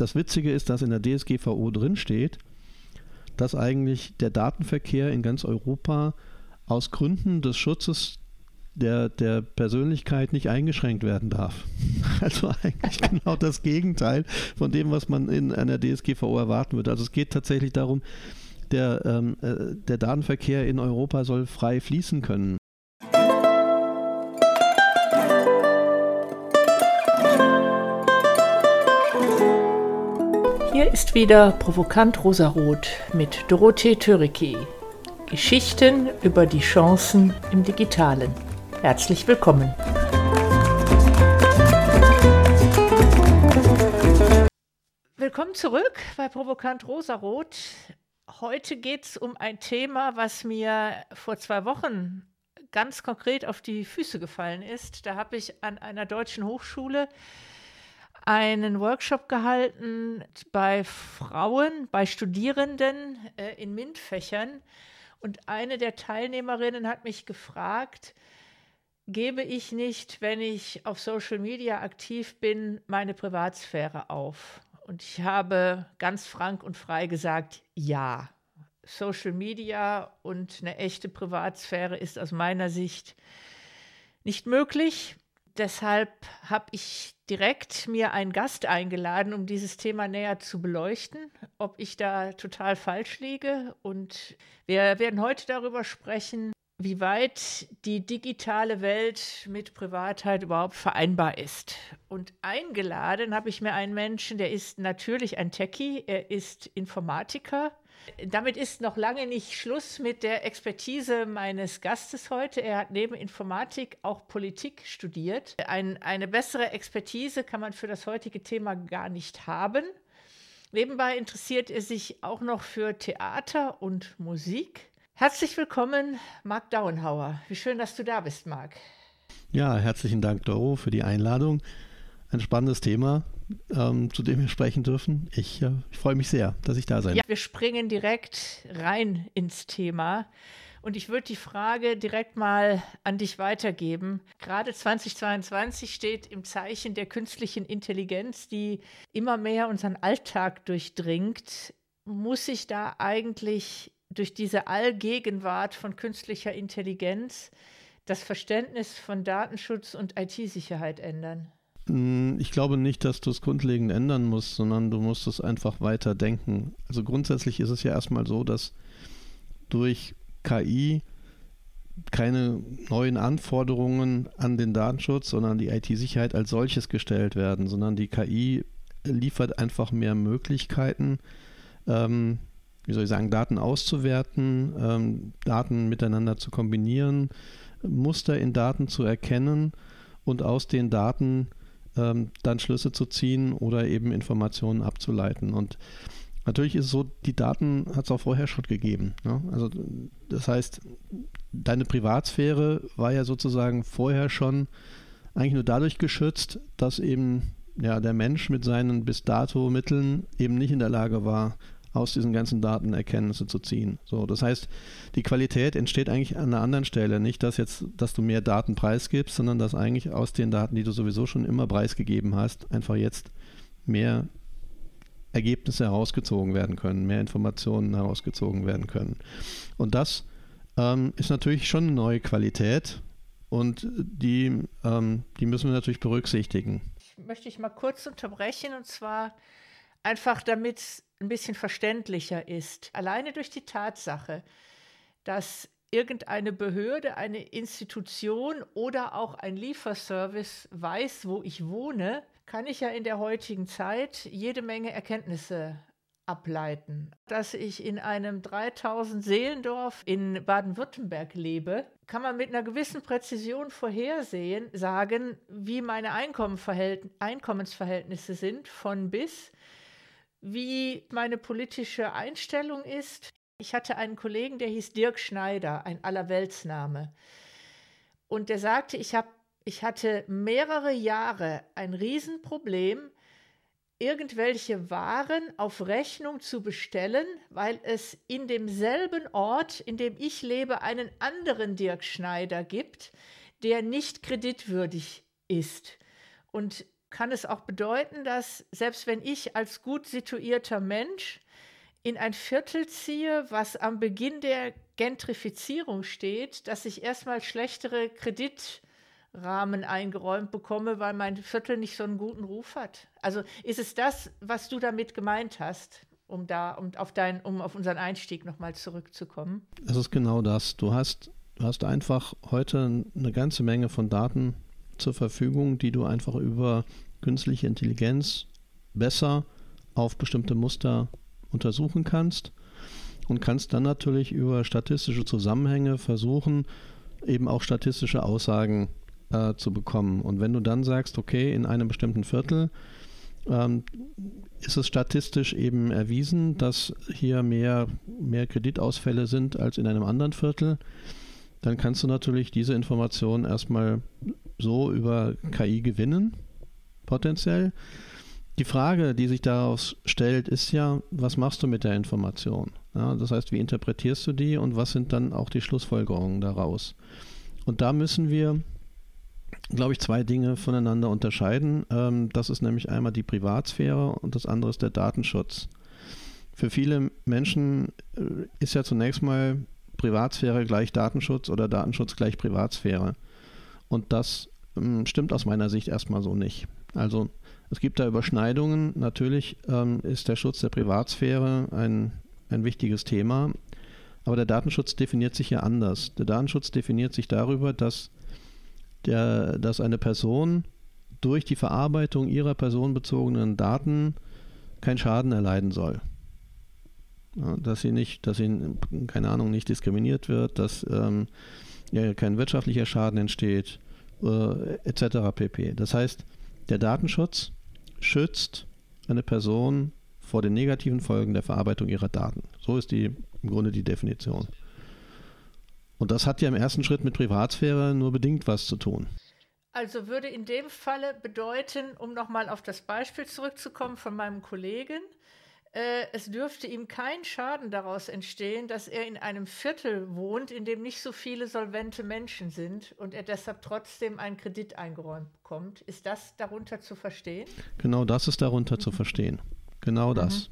das Witzige ist, dass in der DSGVO drinsteht, dass eigentlich der Datenverkehr in ganz Europa aus Gründen des Schutzes der, der Persönlichkeit nicht eingeschränkt werden darf. Also eigentlich genau das Gegenteil von dem, was man in einer DSGVO erwarten würde. Also es geht tatsächlich darum, der, ähm, äh, der Datenverkehr in Europa soll frei fließen können. Ist wieder Provokant Rosarot mit Dorothee Töriki. Geschichten über die Chancen im Digitalen. Herzlich willkommen. Willkommen zurück bei Provokant Rosarot. Heute geht es um ein Thema, was mir vor zwei Wochen ganz konkret auf die Füße gefallen ist. Da habe ich an einer deutschen Hochschule einen Workshop gehalten bei Frauen, bei Studierenden äh, in MINT-Fächern. Und eine der Teilnehmerinnen hat mich gefragt, gebe ich nicht, wenn ich auf Social Media aktiv bin, meine Privatsphäre auf? Und ich habe ganz frank und frei gesagt, ja. Social Media und eine echte Privatsphäre ist aus meiner Sicht nicht möglich. Deshalb habe ich direkt mir einen Gast eingeladen, um dieses Thema näher zu beleuchten, ob ich da total falsch liege. Und wir werden heute darüber sprechen, wie weit die digitale Welt mit Privatheit überhaupt vereinbar ist. Und eingeladen habe ich mir einen Menschen, der ist natürlich ein Techie, er ist Informatiker. Damit ist noch lange nicht Schluss mit der Expertise meines Gastes heute. Er hat neben Informatik auch Politik studiert. Ein, eine bessere Expertise kann man für das heutige Thema gar nicht haben. Nebenbei interessiert er sich auch noch für Theater und Musik. Herzlich willkommen, Marc Dauenhauer. Wie schön, dass du da bist, Marc. Ja, herzlichen Dank, Doro, für die Einladung. Ein spannendes Thema, ähm, zu dem wir sprechen dürfen. Ich, äh, ich freue mich sehr, dass ich da sein Ja, wir springen direkt rein ins Thema. Und ich würde die Frage direkt mal an dich weitergeben. Gerade 2022 steht im Zeichen der künstlichen Intelligenz, die immer mehr unseren Alltag durchdringt. Muss sich da eigentlich durch diese Allgegenwart von künstlicher Intelligenz das Verständnis von Datenschutz und IT-Sicherheit ändern? Hm, ich glaube nicht, dass du es grundlegend ändern musst, sondern du musst es einfach weiter denken. Also grundsätzlich ist es ja erstmal so, dass durch KI keine neuen Anforderungen an den Datenschutz, sondern die IT-Sicherheit als solches gestellt werden, sondern die KI liefert einfach mehr Möglichkeiten, ähm, wie soll ich sagen, Daten auszuwerten, ähm, Daten miteinander zu kombinieren, Muster in Daten zu erkennen und aus den Daten ähm, dann Schlüsse zu ziehen oder eben Informationen abzuleiten. Und natürlich ist es so, die Daten hat es auch vorher schon gegeben. Ne? Also das heißt, deine Privatsphäre war ja sozusagen vorher schon eigentlich nur dadurch geschützt, dass eben ja, der Mensch mit seinen bis dato Mitteln eben nicht in der Lage war, aus diesen ganzen Daten Erkenntnisse zu ziehen. So, das heißt, die Qualität entsteht eigentlich an einer anderen Stelle. Nicht, dass jetzt, dass du mehr Daten preisgibst, sondern dass eigentlich aus den Daten, die du sowieso schon immer preisgegeben hast, einfach jetzt mehr Ergebnisse herausgezogen werden können, mehr Informationen herausgezogen werden können. Und das ähm, ist natürlich schon eine neue Qualität und die, ähm, die müssen wir natürlich berücksichtigen. Ich möchte ich mal kurz unterbrechen und zwar einfach damit ein bisschen verständlicher ist. Alleine durch die Tatsache, dass irgendeine Behörde, eine Institution oder auch ein Lieferservice weiß, wo ich wohne, kann ich ja in der heutigen Zeit jede Menge Erkenntnisse ableiten. Dass ich in einem 3000 Seelendorf in Baden-Württemberg lebe, kann man mit einer gewissen Präzision vorhersehen, sagen, wie meine Einkommensverhältnisse sind von bis wie meine politische Einstellung ist. Ich hatte einen Kollegen, der hieß Dirk Schneider, ein Allerweltsname. Und der sagte, ich, hab, ich hatte mehrere Jahre ein Riesenproblem, irgendwelche Waren auf Rechnung zu bestellen, weil es in demselben Ort, in dem ich lebe, einen anderen Dirk Schneider gibt, der nicht kreditwürdig ist. Und kann es auch bedeuten, dass selbst wenn ich als gut situierter Mensch in ein Viertel ziehe, was am Beginn der Gentrifizierung steht, dass ich erstmal schlechtere Kreditrahmen eingeräumt bekomme, weil mein Viertel nicht so einen guten Ruf hat. Also ist es das, was du damit gemeint hast, um da, um auf dein, um auf unseren Einstieg nochmal zurückzukommen? Es ist genau das. Du hast, du hast einfach heute eine ganze Menge von Daten zur Verfügung, die du einfach über künstliche Intelligenz besser auf bestimmte Muster untersuchen kannst und kannst dann natürlich über statistische Zusammenhänge versuchen, eben auch statistische Aussagen äh, zu bekommen. Und wenn du dann sagst, okay, in einem bestimmten Viertel ähm, ist es statistisch eben erwiesen, dass hier mehr, mehr Kreditausfälle sind als in einem anderen Viertel, dann kannst du natürlich diese Information erstmal so über KI gewinnen, potenziell. Die Frage, die sich daraus stellt, ist ja, was machst du mit der Information? Ja, das heißt, wie interpretierst du die und was sind dann auch die Schlussfolgerungen daraus? Und da müssen wir, glaube ich, zwei Dinge voneinander unterscheiden. Ähm, das ist nämlich einmal die Privatsphäre und das andere ist der Datenschutz. Für viele Menschen äh, ist ja zunächst mal Privatsphäre gleich Datenschutz oder Datenschutz gleich Privatsphäre. Und das ähm, stimmt aus meiner Sicht erstmal so nicht. Also es gibt da Überschneidungen. Natürlich ähm, ist der Schutz der Privatsphäre ein, ein wichtiges Thema, aber der Datenschutz definiert sich ja anders. Der Datenschutz definiert sich darüber, dass, der, dass eine Person durch die Verarbeitung ihrer personenbezogenen Daten keinen Schaden erleiden soll. Dass sie nicht, dass sie, keine Ahnung, nicht diskriminiert wird, dass ähm, ja, kein wirtschaftlicher Schaden entsteht, äh, etc. pp. Das heißt, der Datenschutz schützt eine Person vor den negativen Folgen der Verarbeitung ihrer Daten. So ist die im Grunde die Definition. Und das hat ja im ersten Schritt mit Privatsphäre nur bedingt was zu tun. Also würde in dem Falle bedeuten, um nochmal auf das Beispiel zurückzukommen von meinem Kollegen, es dürfte ihm kein Schaden daraus entstehen, dass er in einem Viertel wohnt, in dem nicht so viele solvente Menschen sind und er deshalb trotzdem einen Kredit eingeräumt bekommt. Ist das darunter zu verstehen? Genau das ist darunter mhm. zu verstehen. Genau das.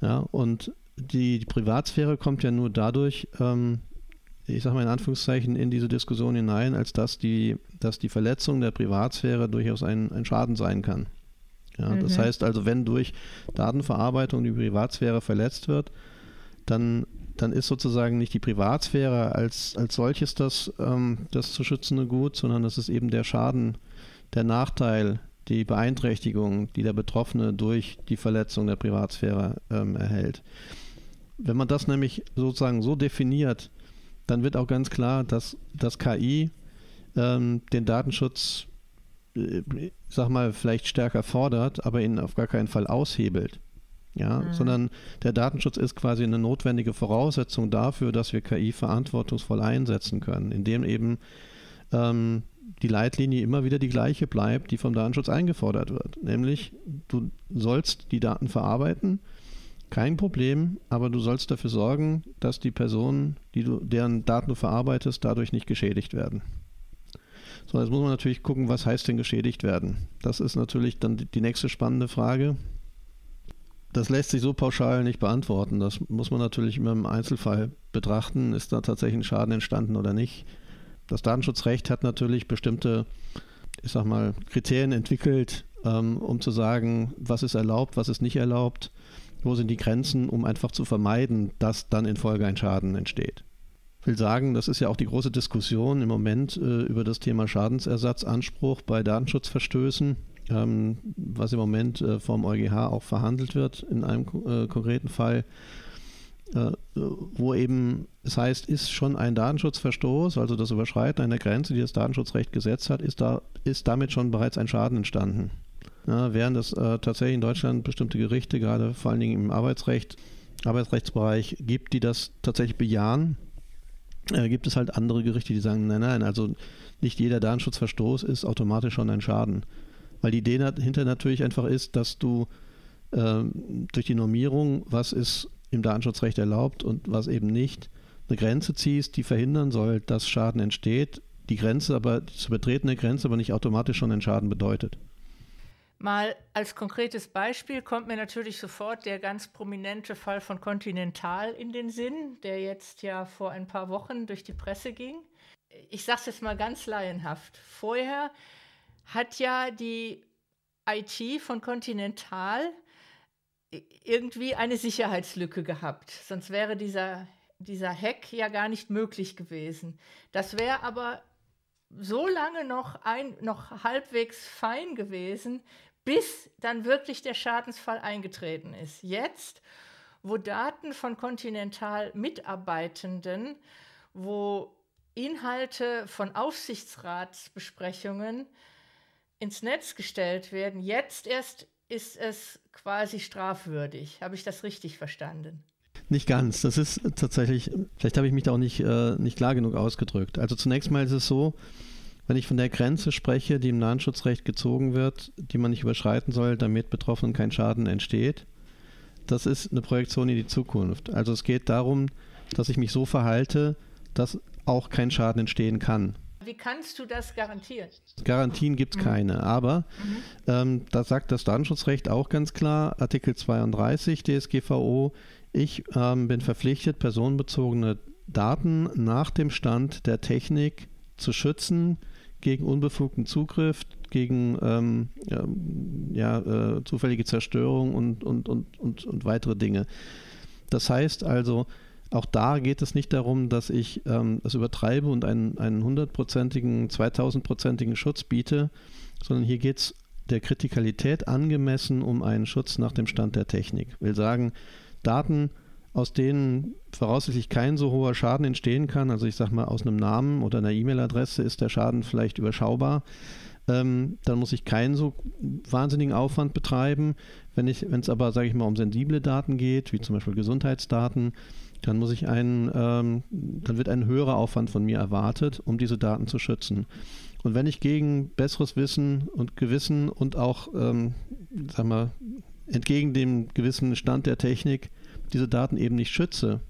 Mhm. Ja, und die, die, Privatsphäre kommt ja nur dadurch, ähm, ich sage mal in Anführungszeichen, in diese Diskussion hinein, als dass die, dass die Verletzung der Privatsphäre durchaus ein, ein Schaden sein kann. Ja, mhm. Das heißt also, wenn durch Datenverarbeitung die Privatsphäre verletzt wird, dann, dann ist sozusagen nicht die Privatsphäre als, als solches das, ähm, das zu schützende Gut, sondern das ist eben der Schaden, der Nachteil, die Beeinträchtigung, die der Betroffene durch die Verletzung der Privatsphäre ähm, erhält. Wenn man das nämlich sozusagen so definiert, dann wird auch ganz klar, dass das KI ähm, den Datenschutz sag mal, vielleicht stärker fordert, aber ihn auf gar keinen Fall aushebelt. Ja, mhm. sondern der Datenschutz ist quasi eine notwendige Voraussetzung dafür, dass wir KI verantwortungsvoll einsetzen können, indem eben ähm, die Leitlinie immer wieder die gleiche bleibt, die vom Datenschutz eingefordert wird. Nämlich, du sollst die Daten verarbeiten, kein Problem, aber du sollst dafür sorgen, dass die Personen, die du, deren Daten du verarbeitest, dadurch nicht geschädigt werden. So, jetzt muss man natürlich gucken, was heißt denn geschädigt werden. Das ist natürlich dann die nächste spannende Frage. Das lässt sich so pauschal nicht beantworten. Das muss man natürlich immer im Einzelfall betrachten. Ist da tatsächlich ein Schaden entstanden oder nicht? Das Datenschutzrecht hat natürlich bestimmte, ich sag mal, Kriterien entwickelt, ähm, um zu sagen, was ist erlaubt, was ist nicht erlaubt, wo sind die Grenzen, um einfach zu vermeiden, dass dann in Folge ein Schaden entsteht will sagen, das ist ja auch die große Diskussion im Moment äh, über das Thema Schadensersatzanspruch bei Datenschutzverstößen, ähm, was im Moment äh, vom EuGH auch verhandelt wird in einem äh, konkreten Fall, äh, wo eben es heißt, ist schon ein Datenschutzverstoß, also das Überschreiten einer Grenze, die das Datenschutzrecht gesetzt hat, ist, da, ist damit schon bereits ein Schaden entstanden. Ja, während es äh, tatsächlich in Deutschland bestimmte Gerichte, gerade vor allen Dingen im Arbeitsrecht, Arbeitsrechtsbereich gibt, die das tatsächlich bejahen äh, gibt es halt andere Gerichte, die sagen, nein, nein, also nicht jeder Datenschutzverstoß ist automatisch schon ein Schaden. Weil die Idee dahinter natürlich einfach ist, dass du äh, durch die Normierung, was ist im Datenschutzrecht erlaubt und was eben nicht, eine Grenze ziehst, die verhindern soll, dass Schaden entsteht, die Grenze aber, zu betretene Grenze aber nicht automatisch schon ein Schaden bedeutet. Mal als konkretes Beispiel kommt mir natürlich sofort der ganz prominente Fall von Continental in den Sinn, der jetzt ja vor ein paar Wochen durch die Presse ging. Ich sage es jetzt mal ganz laienhaft. Vorher hat ja die IT von Continental irgendwie eine Sicherheitslücke gehabt. Sonst wäre dieser, dieser Hack ja gar nicht möglich gewesen. Das wäre aber so lange noch, ein, noch halbwegs fein gewesen, bis dann wirklich der Schadensfall eingetreten ist. Jetzt, wo Daten von Continental-Mitarbeitenden, wo Inhalte von Aufsichtsratsbesprechungen ins Netz gestellt werden, jetzt erst ist es quasi strafwürdig. Habe ich das richtig verstanden? Nicht ganz. Das ist tatsächlich, vielleicht habe ich mich da auch nicht, äh, nicht klar genug ausgedrückt. Also zunächst mal ist es so, wenn ich von der Grenze spreche, die im Datenschutzrecht gezogen wird, die man nicht überschreiten soll, damit Betroffenen kein Schaden entsteht, das ist eine Projektion in die Zukunft. Also es geht darum, dass ich mich so verhalte, dass auch kein Schaden entstehen kann. Wie kannst du das garantieren? Garantien gibt es mhm. keine, aber mhm. ähm, da sagt das Datenschutzrecht auch ganz klar, Artikel 32 DSGVO, ich ähm, bin verpflichtet, personenbezogene Daten nach dem Stand der Technik zu schützen gegen unbefugten Zugriff, gegen ähm, ja, äh, zufällige Zerstörung und, und, und, und, und weitere Dinge. Das heißt also, auch da geht es nicht darum, dass ich ähm, das übertreibe und einen, einen 100-prozentigen, 2000-prozentigen Schutz biete, sondern hier geht es der Kritikalität angemessen um einen Schutz nach dem Stand der Technik. Ich will sagen, Daten, aus denen voraussichtlich kein so hoher Schaden entstehen kann, also ich sage mal, aus einem Namen oder einer E-Mail-Adresse ist der Schaden vielleicht überschaubar, ähm, dann muss ich keinen so wahnsinnigen Aufwand betreiben. Wenn es aber, sage ich mal, um sensible Daten geht, wie zum Beispiel Gesundheitsdaten, dann muss ich einen, ähm, dann wird ein höherer Aufwand von mir erwartet, um diese Daten zu schützen. Und wenn ich gegen besseres Wissen und Gewissen und auch, ähm, sag mal, entgegen dem gewissen Stand der Technik diese Daten eben nicht schütze,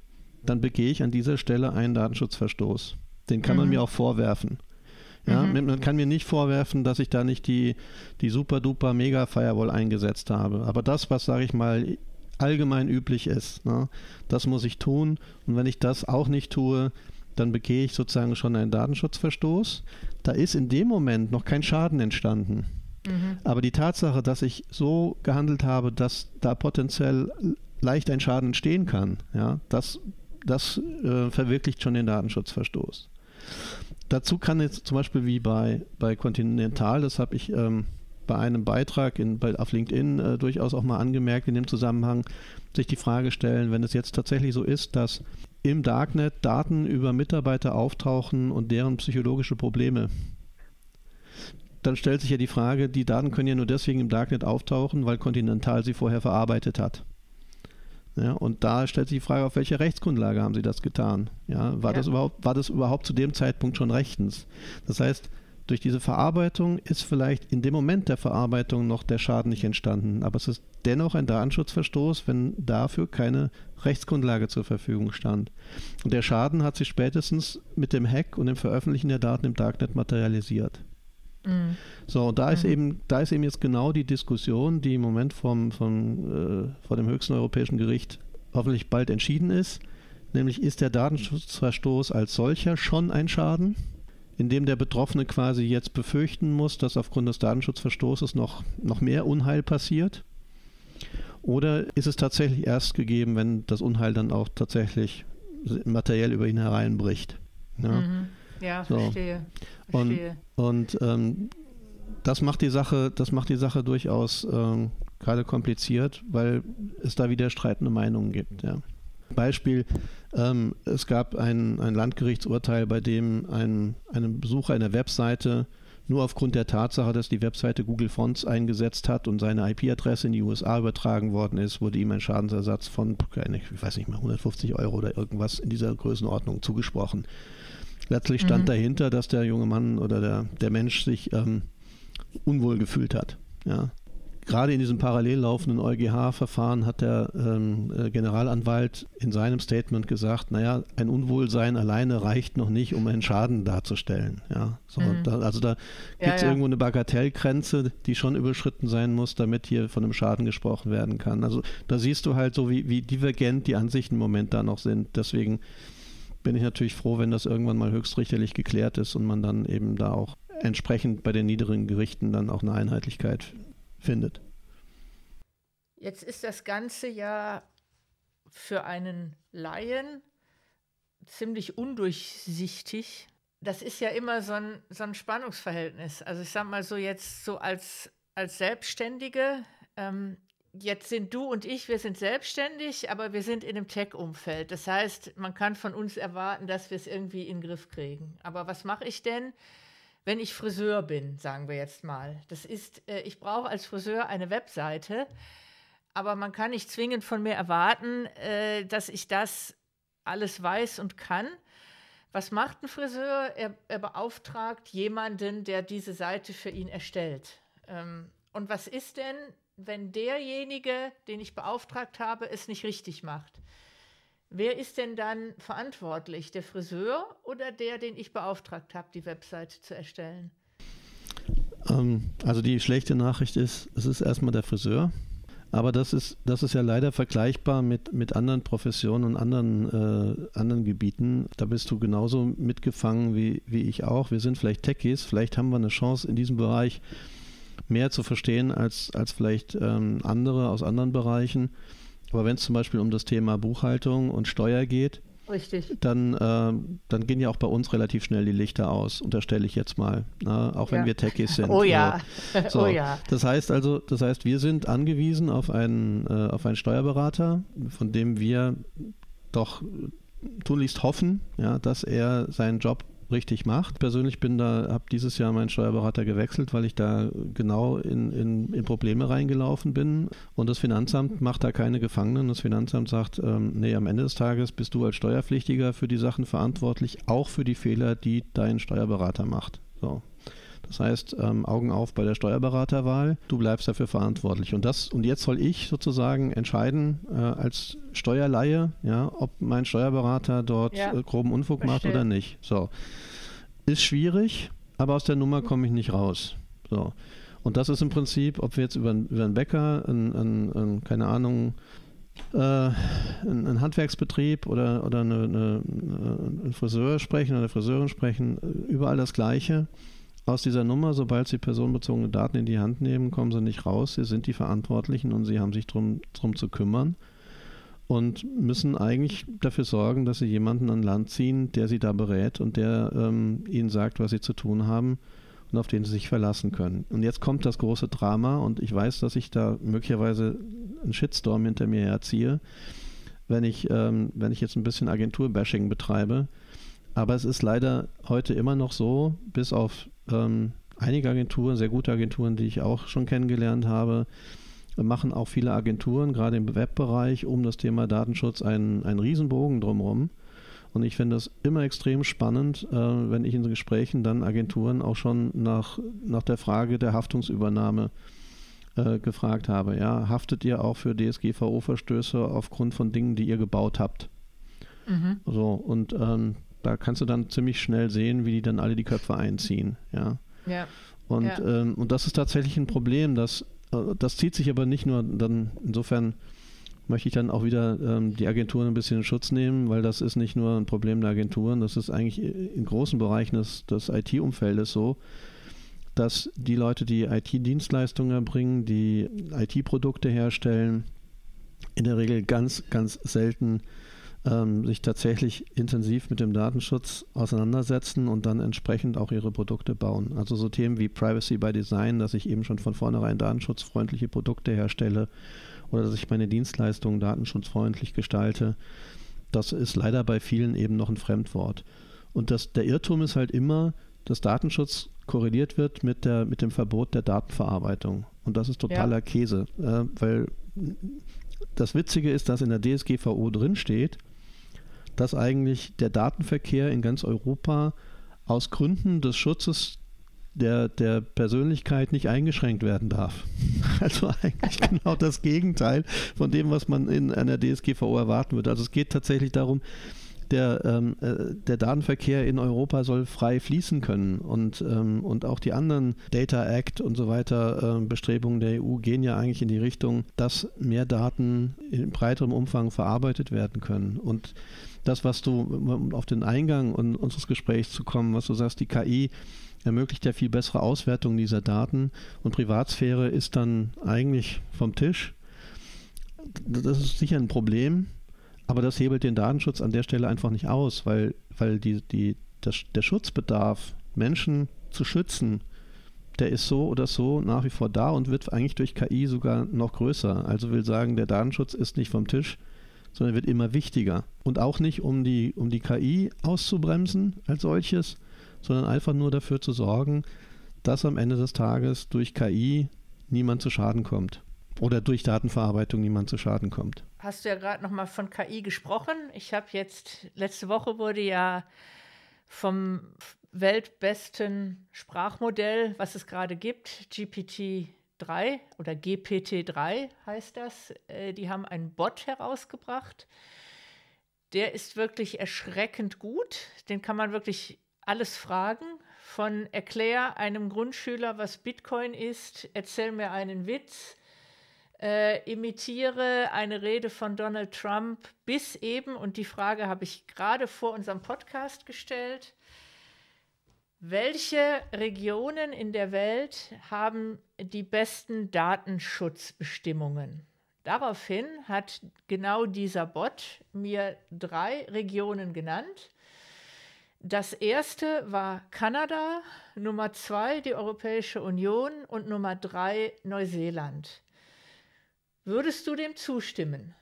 dann begehe ich an dieser Stelle einen Datenschutzverstoß. Den kann mhm. man mir auch vorwerfen. Ja, mhm. Man kann mir nicht vorwerfen, dass ich da nicht die, die super duper Mega Firewall eingesetzt habe. Aber das, was, sage ich mal, allgemein üblich ist. Ne? Das muss ich tun. Und wenn ich das auch nicht tue, dann begehe ich sozusagen schon einen Datenschutzverstoß. Da ist in dem Moment noch kein Schaden entstanden. Mhm. Aber die Tatsache, dass ich so gehandelt habe, dass da potenziell leicht ein Schaden entstehen kann, ja, das, das äh, verwirklicht schon den Datenschutzverstoß. Dazu kann jetzt zum Beispiel wie bei, bei Continental, das habe ich ähm, bei einem Beitrag in, bei, auf LinkedIn äh, durchaus auch mal angemerkt in dem Zusammenhang, sich die Frage stellen, wenn es jetzt tatsächlich so ist, dass im Darknet Daten über Mitarbeiter auftauchen und deren psychologische Probleme dann stellt sich ja die Frage, die Daten können ja nur deswegen im Darknet auftauchen, weil Continental sie vorher verarbeitet hat. Ja, und da stellt sich die Frage, auf welcher Rechtsgrundlage haben sie das getan? Ja, war, ja. Das überhaupt, war das überhaupt zu dem Zeitpunkt schon rechtens? Das heißt, durch diese Verarbeitung ist vielleicht in dem Moment der Verarbeitung noch der Schaden nicht entstanden, aber es ist dennoch ein Datenschutzverstoß, wenn dafür keine Rechtsgrundlage zur Verfügung stand. Und der Schaden hat sich spätestens mit dem Hack und dem Veröffentlichen der Daten im Darknet materialisiert. Mhm. So, und da mhm. ist eben, da ist eben jetzt genau die Diskussion, die im Moment vom, vom, äh, vor dem höchsten europäischen Gericht hoffentlich bald entschieden ist. Nämlich ist der Datenschutzverstoß als solcher schon ein Schaden? in dem der Betroffene quasi jetzt befürchten muss, dass aufgrund des Datenschutzverstoßes noch, noch mehr Unheil passiert? Oder ist es tatsächlich erst gegeben, wenn das Unheil dann auch tatsächlich materiell über ihn hereinbricht? Ja, mhm. Ja so. verstehe. verstehe. Und, und ähm, das macht die Sache, das macht die Sache durchaus ähm, gerade kompliziert, weil es da wieder streitende Meinungen gibt. Ja. Beispiel, ähm, es gab ein, ein Landgerichtsurteil, bei dem ein, ein Besucher einer Webseite nur aufgrund der Tatsache, dass die Webseite Google Fonts eingesetzt hat und seine IP-Adresse in die USA übertragen worden ist, wurde ihm ein Schadensersatz von, ich weiß nicht mehr, 150 Euro oder irgendwas in dieser Größenordnung zugesprochen. Letztlich stand mhm. dahinter, dass der junge Mann oder der, der Mensch sich ähm, unwohl gefühlt hat. Ja gerade in diesem parallel laufenden EuGH-Verfahren hat der ähm, äh, Generalanwalt in seinem Statement gesagt, naja, ein Unwohlsein alleine reicht noch nicht, um einen Schaden darzustellen. Ja, so, mhm. da, also da gibt es ja, ja. irgendwo eine Bagatellgrenze, die schon überschritten sein muss, damit hier von einem Schaden gesprochen werden kann. Also da siehst du halt so, wie, wie divergent die Ansichten im Moment da noch sind. Deswegen bin ich natürlich froh, wenn das irgendwann mal höchstrichterlich geklärt ist und man dann eben da auch entsprechend bei den niederen Gerichten dann auch eine Einheitlichkeit findet. Jetzt ist das Ganze ja für einen Laien ziemlich undurchsichtig. Das ist ja immer so ein, so ein Spannungsverhältnis. Also ich sage mal so jetzt so als, als Selbstständige, ähm, jetzt sind du und ich, wir sind selbstständig, aber wir sind in einem Tech-Umfeld. Das heißt, man kann von uns erwarten, dass wir es irgendwie in den Griff kriegen. Aber was mache ich denn, wenn ich Friseur bin, sagen wir jetzt mal. Das ist, äh, ich brauche als Friseur eine Webseite, aber man kann nicht zwingend von mir erwarten, äh, dass ich das alles weiß und kann. Was macht ein Friseur? Er, er beauftragt jemanden, der diese Seite für ihn erstellt. Ähm, und was ist denn, wenn derjenige, den ich beauftragt habe, es nicht richtig macht? Wer ist denn dann verantwortlich? Der Friseur oder der, den ich beauftragt habe, die Website zu erstellen? Ähm, also die schlechte Nachricht ist, es ist erstmal der Friseur. Aber das ist, das ist ja leider vergleichbar mit, mit anderen Professionen und anderen, äh, anderen Gebieten. Da bist du genauso mitgefangen wie, wie ich auch. Wir sind vielleicht Techies, vielleicht haben wir eine Chance in diesem Bereich mehr zu verstehen als, als vielleicht ähm, andere aus anderen Bereichen. Aber wenn es zum Beispiel um das Thema Buchhaltung und Steuer geht, Richtig. Dann, äh, dann gehen ja auch bei uns relativ schnell die Lichter aus, unterstelle ich jetzt mal, na, auch wenn ja. wir Techies sind. Oh ja. So. oh ja. Das heißt also, das heißt, wir sind angewiesen auf einen, äh, auf einen Steuerberater, von dem wir doch tunlichst hoffen, ja, dass er seinen Job richtig macht. Persönlich bin da, habe dieses Jahr meinen Steuerberater gewechselt, weil ich da genau in, in, in, Probleme reingelaufen bin. Und das Finanzamt macht da keine Gefangenen. Das Finanzamt sagt, ähm, nee, am Ende des Tages bist du als Steuerpflichtiger für die Sachen verantwortlich, auch für die Fehler, die dein Steuerberater macht. So. Das heißt, ähm, Augen auf bei der Steuerberaterwahl, du bleibst dafür verantwortlich. Und das, und jetzt soll ich sozusagen entscheiden, äh, als Steuerleihe, ja, ob mein Steuerberater dort ja, äh, groben Unfug macht oder nicht. So. Ist schwierig, aber aus der Nummer komme ich nicht raus. So. Und das ist im Prinzip, ob wir jetzt über, über einen Bäcker, ein, ein, ein, keine Ahnung, äh, ein, Handwerksbetrieb oder, oder eine, eine, einen Friseur sprechen oder eine Friseurin sprechen, überall das Gleiche aus dieser Nummer, sobald sie personenbezogene Daten in die Hand nehmen, kommen sie nicht raus. Sie sind die Verantwortlichen und sie haben sich darum drum zu kümmern und müssen eigentlich dafür sorgen, dass sie jemanden an Land ziehen, der sie da berät und der ähm, ihnen sagt, was sie zu tun haben und auf den sie sich verlassen können. Und jetzt kommt das große Drama und ich weiß, dass ich da möglicherweise einen Shitstorm hinter mir herziehe, wenn ich, ähm, wenn ich jetzt ein bisschen Agenturbashing betreibe. Aber es ist leider heute immer noch so, bis auf ähm, einige Agenturen, sehr gute Agenturen, die ich auch schon kennengelernt habe, machen auch viele Agenturen, gerade im Webbereich, um das Thema Datenschutz einen, einen Riesenbogen drumherum. Und ich finde das immer extrem spannend, äh, wenn ich in Gesprächen dann Agenturen auch schon nach, nach der Frage der Haftungsübernahme äh, gefragt habe. Ja, haftet ihr auch für DSGVO-Verstöße aufgrund von Dingen, die ihr gebaut habt? Mhm. So, und ähm, da kannst du dann ziemlich schnell sehen, wie die dann alle die Köpfe einziehen. Ja. ja. Und, ja. Ähm, und das ist tatsächlich ein Problem, dass äh, das zieht sich aber nicht nur dann, insofern möchte ich dann auch wieder ähm, die Agenturen ein bisschen in Schutz nehmen, weil das ist nicht nur ein Problem der Agenturen, das ist eigentlich in großen Bereichen des, des IT-Umfeldes so, dass die Leute, die IT-Dienstleistungen erbringen, die IT-Produkte herstellen, in der Regel ganz, ganz selten ähm, sich tatsächlich intensiv mit dem Datenschutz auseinandersetzen und dann entsprechend auch ihre Produkte bauen. Also so Themen wie Privacy by Design, dass ich eben schon von vornherein datenschutzfreundliche Produkte herstelle oder dass ich meine Dienstleistungen datenschutzfreundlich gestalte, das ist leider bei vielen eben noch ein Fremdwort. Und das, der Irrtum ist halt immer, dass Datenschutz korreliert wird mit, der, mit dem Verbot der Datenverarbeitung. Und das ist totaler ja. Käse, äh, weil das Witzige ist, dass in der DSGVO drinsteht, dass eigentlich der Datenverkehr in ganz Europa aus Gründen des Schutzes der, der Persönlichkeit nicht eingeschränkt werden darf. Also eigentlich genau das Gegenteil von dem, was man in einer DSGVO erwarten würde. Also es geht tatsächlich darum, der, ähm, äh, der Datenverkehr in Europa soll frei fließen können und, ähm, und auch die anderen Data Act und so weiter äh, Bestrebungen der EU gehen ja eigentlich in die Richtung, dass mehr Daten in breiterem Umfang verarbeitet werden können. Und das, was du, auf den Eingang unseres Gesprächs zu kommen, was du sagst, die KI ermöglicht ja viel bessere Auswertung dieser Daten und Privatsphäre ist dann eigentlich vom Tisch. Das ist sicher ein Problem, aber das hebelt den Datenschutz an der Stelle einfach nicht aus, weil, weil die, die, das, der Schutzbedarf, Menschen zu schützen, der ist so oder so nach wie vor da und wird eigentlich durch KI sogar noch größer. Also will sagen, der Datenschutz ist nicht vom Tisch, sondern wird immer wichtiger. Und auch nicht, um die, um die KI auszubremsen als solches, sondern einfach nur dafür zu sorgen, dass am Ende des Tages durch KI niemand zu Schaden kommt oder durch Datenverarbeitung niemand zu Schaden kommt. Hast du ja gerade noch mal von KI gesprochen. Ich habe jetzt letzte Woche wurde ja vom weltbesten Sprachmodell, was es gerade gibt, GPT-3 oder GPT-3 heißt das. Äh, die haben einen Bot herausgebracht. Der ist wirklich erschreckend gut. Den kann man wirklich alles fragen. Von erklär einem Grundschüler, was Bitcoin ist, erzähl mir einen Witz, äh, imitiere eine Rede von Donald Trump bis eben, und die Frage habe ich gerade vor unserem Podcast gestellt, welche Regionen in der Welt haben die besten Datenschutzbestimmungen? Daraufhin hat genau dieser Bot mir drei Regionen genannt. Das erste war Kanada, Nummer zwei die Europäische Union und Nummer drei Neuseeland. Würdest du dem zustimmen?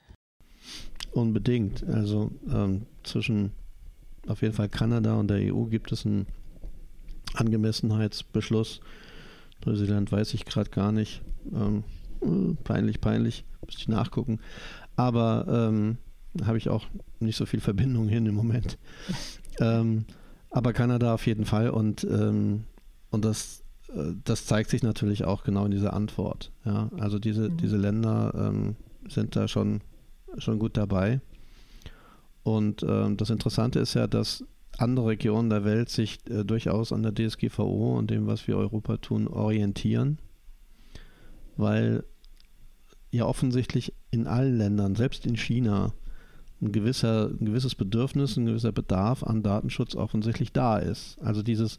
Unbedingt. Also ähm, zwischen auf jeden Fall Kanada und der EU gibt es einen Angemessenheitsbeschluss. Neuseeland weiß ich gerade gar nicht. Ähm, äh, peinlich, peinlich. Müsste ich nachgucken. Aber ähm, habe ich auch nicht so viel Verbindung hin im Moment. ähm, aber Kanada auf jeden Fall und, ähm, und das das zeigt sich natürlich auch genau in dieser Antwort. Ja, also diese, mhm. diese Länder ähm, sind da schon, schon gut dabei. Und ähm, das Interessante ist ja, dass andere Regionen der Welt sich äh, durchaus an der DSGVO und dem, was wir Europa tun, orientieren, weil ja offensichtlich in allen Ländern, selbst in China, ein, gewisser, ein gewisses Bedürfnis, ein gewisser Bedarf an Datenschutz offensichtlich da ist. Also dieses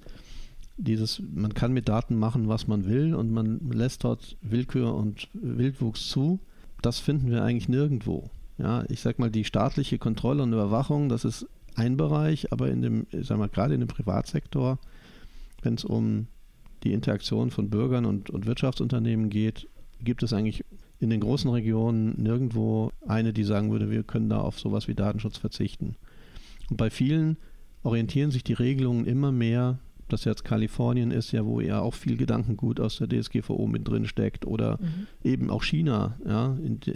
dieses, man kann mit Daten machen, was man will und man lässt dort Willkür und Wildwuchs zu. Das finden wir eigentlich nirgendwo. Ja, ich sag mal, die staatliche Kontrolle und Überwachung, das ist ein Bereich, aber in dem, ich sag mal, gerade in dem Privatsektor, wenn es um die Interaktion von Bürgern und, und Wirtschaftsunternehmen geht, gibt es eigentlich in den großen Regionen nirgendwo eine, die sagen würde, wir können da auf sowas wie Datenschutz verzichten. Und bei vielen orientieren sich die Regelungen immer mehr das jetzt Kalifornien ist, ja, wo ja auch viel Gedankengut aus der DSGVO mit drin steckt oder mhm. eben auch China, ja, die,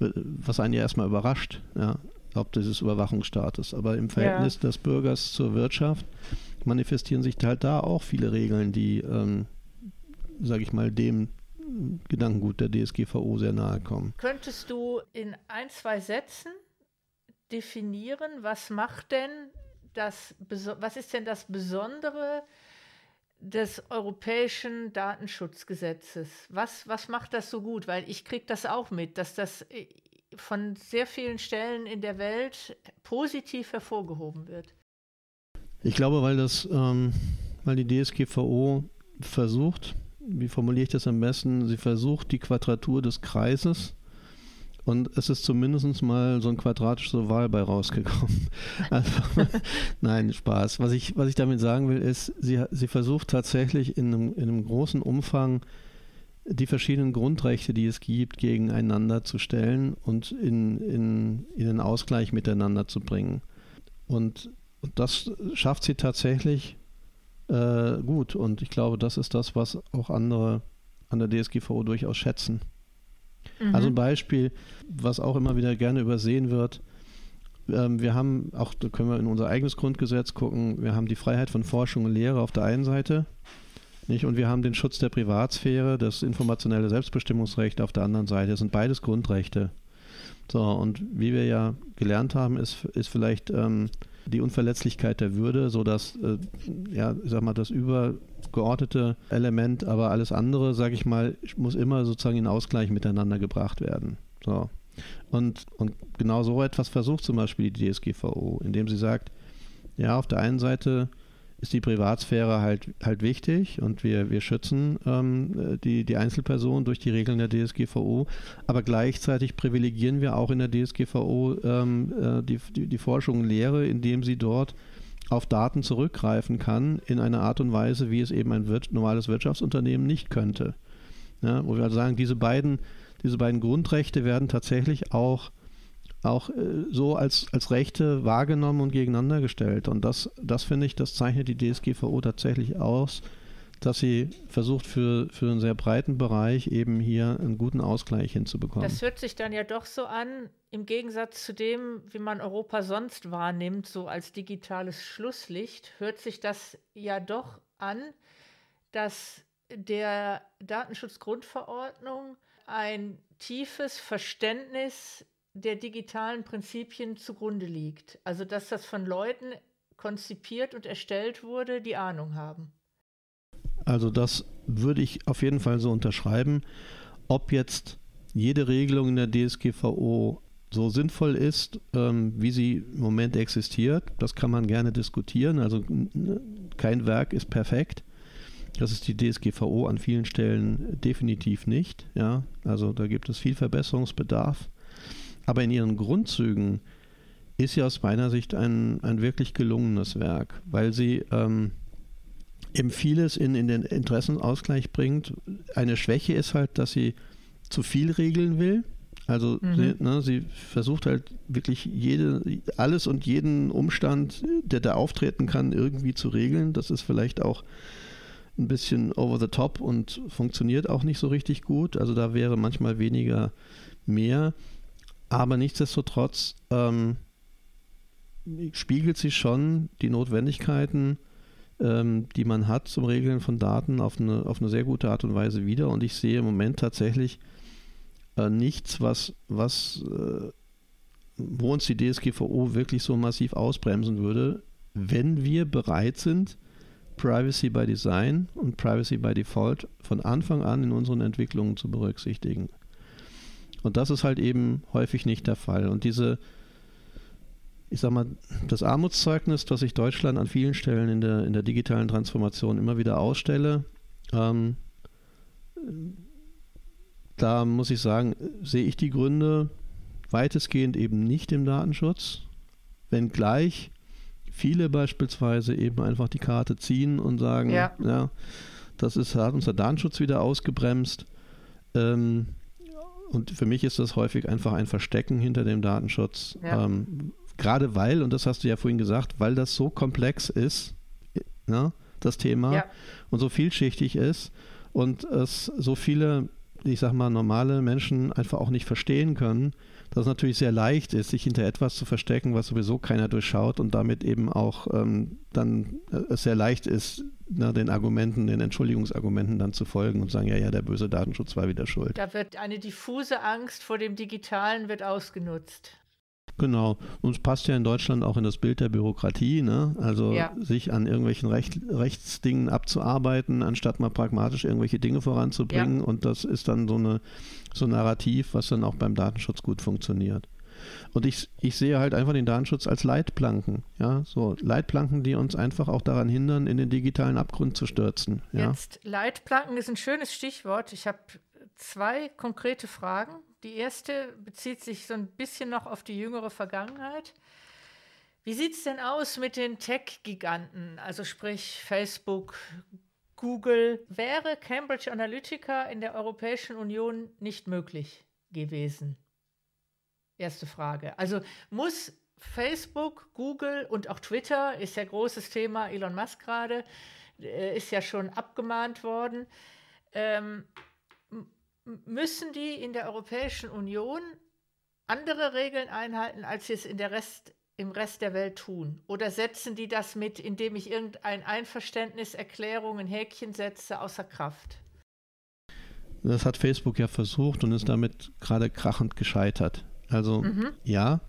was einen ja erstmal überrascht, ja, ob dieses Überwachungsstaates. Aber im Verhältnis ja. des Bürgers zur Wirtschaft manifestieren sich halt da auch viele Regeln, die, ähm, sage ich mal, dem Gedankengut der DSGVO sehr nahe kommen. Könntest du in ein, zwei Sätzen definieren, was macht denn das, was ist denn das Besondere des europäischen Datenschutzgesetzes? Was, was macht das so gut? Weil ich kriege das auch mit, dass das äh, von sehr vielen Stellen in der Welt positiv hervorgehoben wird. Ich glaube, weil das, ähm, weil die DSGVO versucht, wie formuliere ich das am besten, sie versucht die Quadratur des Kreises und es ist zumindest mal so ein quadratischer Wahl bei rausgekommen. Also, nein, Spaß. Was ich, was ich damit sagen will, ist, sie, sie versucht tatsächlich in einem, in einem großen Umfang die verschiedenen Grundrechte, die es gibt, gegeneinander zu stellen und in, in, in den Ausgleich miteinander zu bringen. Und, und das schafft sie tatsächlich äh, gut. Und ich glaube, das ist das, was auch andere an der DSGVO durchaus schätzen. Mhm. Also ein Beispiel, was auch immer wieder gerne übersehen wird. Ähm, wir haben, auch da können wir in unser eigenes Grundgesetz gucken, wir haben die Freiheit von Forschung und Lehre auf der einen Seite Nicht? Und wir haben den Schutz der Privatsphäre, das informationelle Selbstbestimmungsrecht auf der anderen Seite. Das sind beides Grundrechte. So, und wie wir ja gelernt haben, ist, ist vielleicht ähm, die Unverletzlichkeit der Würde, so dass, äh, ja, ich sag mal, das übergeordnete Element, aber alles andere, sage ich mal, muss immer sozusagen in Ausgleich miteinander gebracht werden. So. Und, und genau so etwas versucht zum Beispiel die DSGVO, indem sie sagt, ja, auf der einen Seite ist die Privatsphäre halt, halt wichtig und wir, wir schützen ähm, die, die Einzelperson durch die Regeln der DSGVO, aber gleichzeitig privilegieren wir auch in der DSGVO ähm, äh, die, die, die Forschung und Lehre, indem sie dort auf Daten zurückgreifen kann in einer Art und Weise, wie es eben ein wir normales Wirtschaftsunternehmen nicht könnte. Ja, wo wir also sagen, diese beiden, diese beiden Grundrechte werden tatsächlich auch auch äh, so als, als Rechte wahrgenommen und gegeneinander gestellt. Und das, das finde ich, das zeichnet die DSGVO tatsächlich aus, dass sie versucht, für, für einen sehr breiten Bereich eben hier einen guten Ausgleich hinzubekommen. Das hört sich dann ja doch so an, im Gegensatz zu dem, wie man Europa sonst wahrnimmt, so als digitales Schlusslicht, hört sich das ja doch an, dass der Datenschutzgrundverordnung ein tiefes Verständnis der digitalen Prinzipien zugrunde liegt. Also dass das von Leuten konzipiert und erstellt wurde, die Ahnung haben. Also das würde ich auf jeden Fall so unterschreiben. Ob jetzt jede Regelung in der DSGVO so sinnvoll ist, ähm, wie sie im Moment existiert, das kann man gerne diskutieren. Also kein Werk ist perfekt. Das ist die DSGVO an vielen Stellen definitiv nicht. Ja, also da gibt es viel Verbesserungsbedarf. Aber in ihren Grundzügen ist sie aus meiner Sicht ein, ein wirklich gelungenes Werk, weil sie ähm, eben vieles in, in den Interessenausgleich bringt. Eine Schwäche ist halt, dass sie zu viel regeln will. Also mhm. sie, ne, sie, versucht halt wirklich jede, alles und jeden Umstand, der da auftreten kann, irgendwie zu regeln. Das ist vielleicht auch ein bisschen over the top und funktioniert auch nicht so richtig gut. Also da wäre manchmal weniger mehr. Aber nichtsdestotrotz ähm, spiegelt sie schon die Notwendigkeiten, ähm, die man hat zum Regeln von Daten auf eine, auf eine sehr gute Art und Weise wieder. Und ich sehe im Moment tatsächlich äh, nichts, was, was äh, wo uns die DSGVO wirklich so massiv ausbremsen würde, wenn wir bereit sind, Privacy by Design und Privacy by Default von Anfang an in unseren Entwicklungen zu berücksichtigen. Und das ist halt eben häufig nicht der Fall. Und diese, ich sag mal, das Armutszeugnis, das ich Deutschland an vielen Stellen in der, in der digitalen Transformation immer wieder ausstelle, ähm, da muss ich sagen, sehe ich die Gründe weitestgehend eben nicht im Datenschutz, wenngleich viele beispielsweise eben einfach die Karte ziehen und sagen, ja, ja das ist, hat unser Datenschutz wieder ausgebremst. Ähm, und für mich ist das häufig einfach ein Verstecken hinter dem Datenschutz. Ja. Ähm, gerade weil, und das hast du ja vorhin gesagt, weil das so komplex ist, ne, das Thema, ja. und so vielschichtig ist und es so viele, ich sag mal, normale Menschen einfach auch nicht verstehen können, dass es natürlich sehr leicht ist, sich hinter etwas zu verstecken, was sowieso keiner durchschaut und damit eben auch ähm, dann äh, es sehr leicht ist, na, den Argumenten, den Entschuldigungsargumenten dann zu folgen und sagen, ja, ja, der böse Datenschutz war wieder schuld. Da wird eine diffuse Angst vor dem Digitalen wird ausgenutzt. Genau. Und es passt ja in Deutschland auch in das Bild der Bürokratie, ne? Also ja. sich an irgendwelchen Recht, Rechtsdingen abzuarbeiten, anstatt mal pragmatisch irgendwelche Dinge voranzubringen. Ja. Und das ist dann so eine so ein Narrativ, was dann auch beim Datenschutz gut funktioniert. Und ich, ich sehe halt einfach den Datenschutz als Leitplanken. Ja, so Leitplanken, die uns einfach auch daran hindern, in den digitalen Abgrund zu stürzen. Ja? Jetzt Leitplanken ist ein schönes Stichwort. Ich habe zwei konkrete Fragen. Die erste bezieht sich so ein bisschen noch auf die jüngere Vergangenheit. Wie sieht es denn aus mit den Tech-Giganten, also sprich Facebook, Google? Wäre Cambridge Analytica in der Europäischen Union nicht möglich gewesen? Erste Frage. Also muss Facebook, Google und auch Twitter ist ja großes Thema, Elon Musk gerade, äh, ist ja schon abgemahnt worden. Ähm, müssen die in der Europäischen Union andere Regeln einhalten, als es in der Rest im Rest der Welt tun? Oder setzen die das mit, indem ich irgendein Einverständniserklärung, ein Häkchen setze, außer Kraft? Das hat Facebook ja versucht und ist damit gerade krachend gescheitert. Also mhm. ja,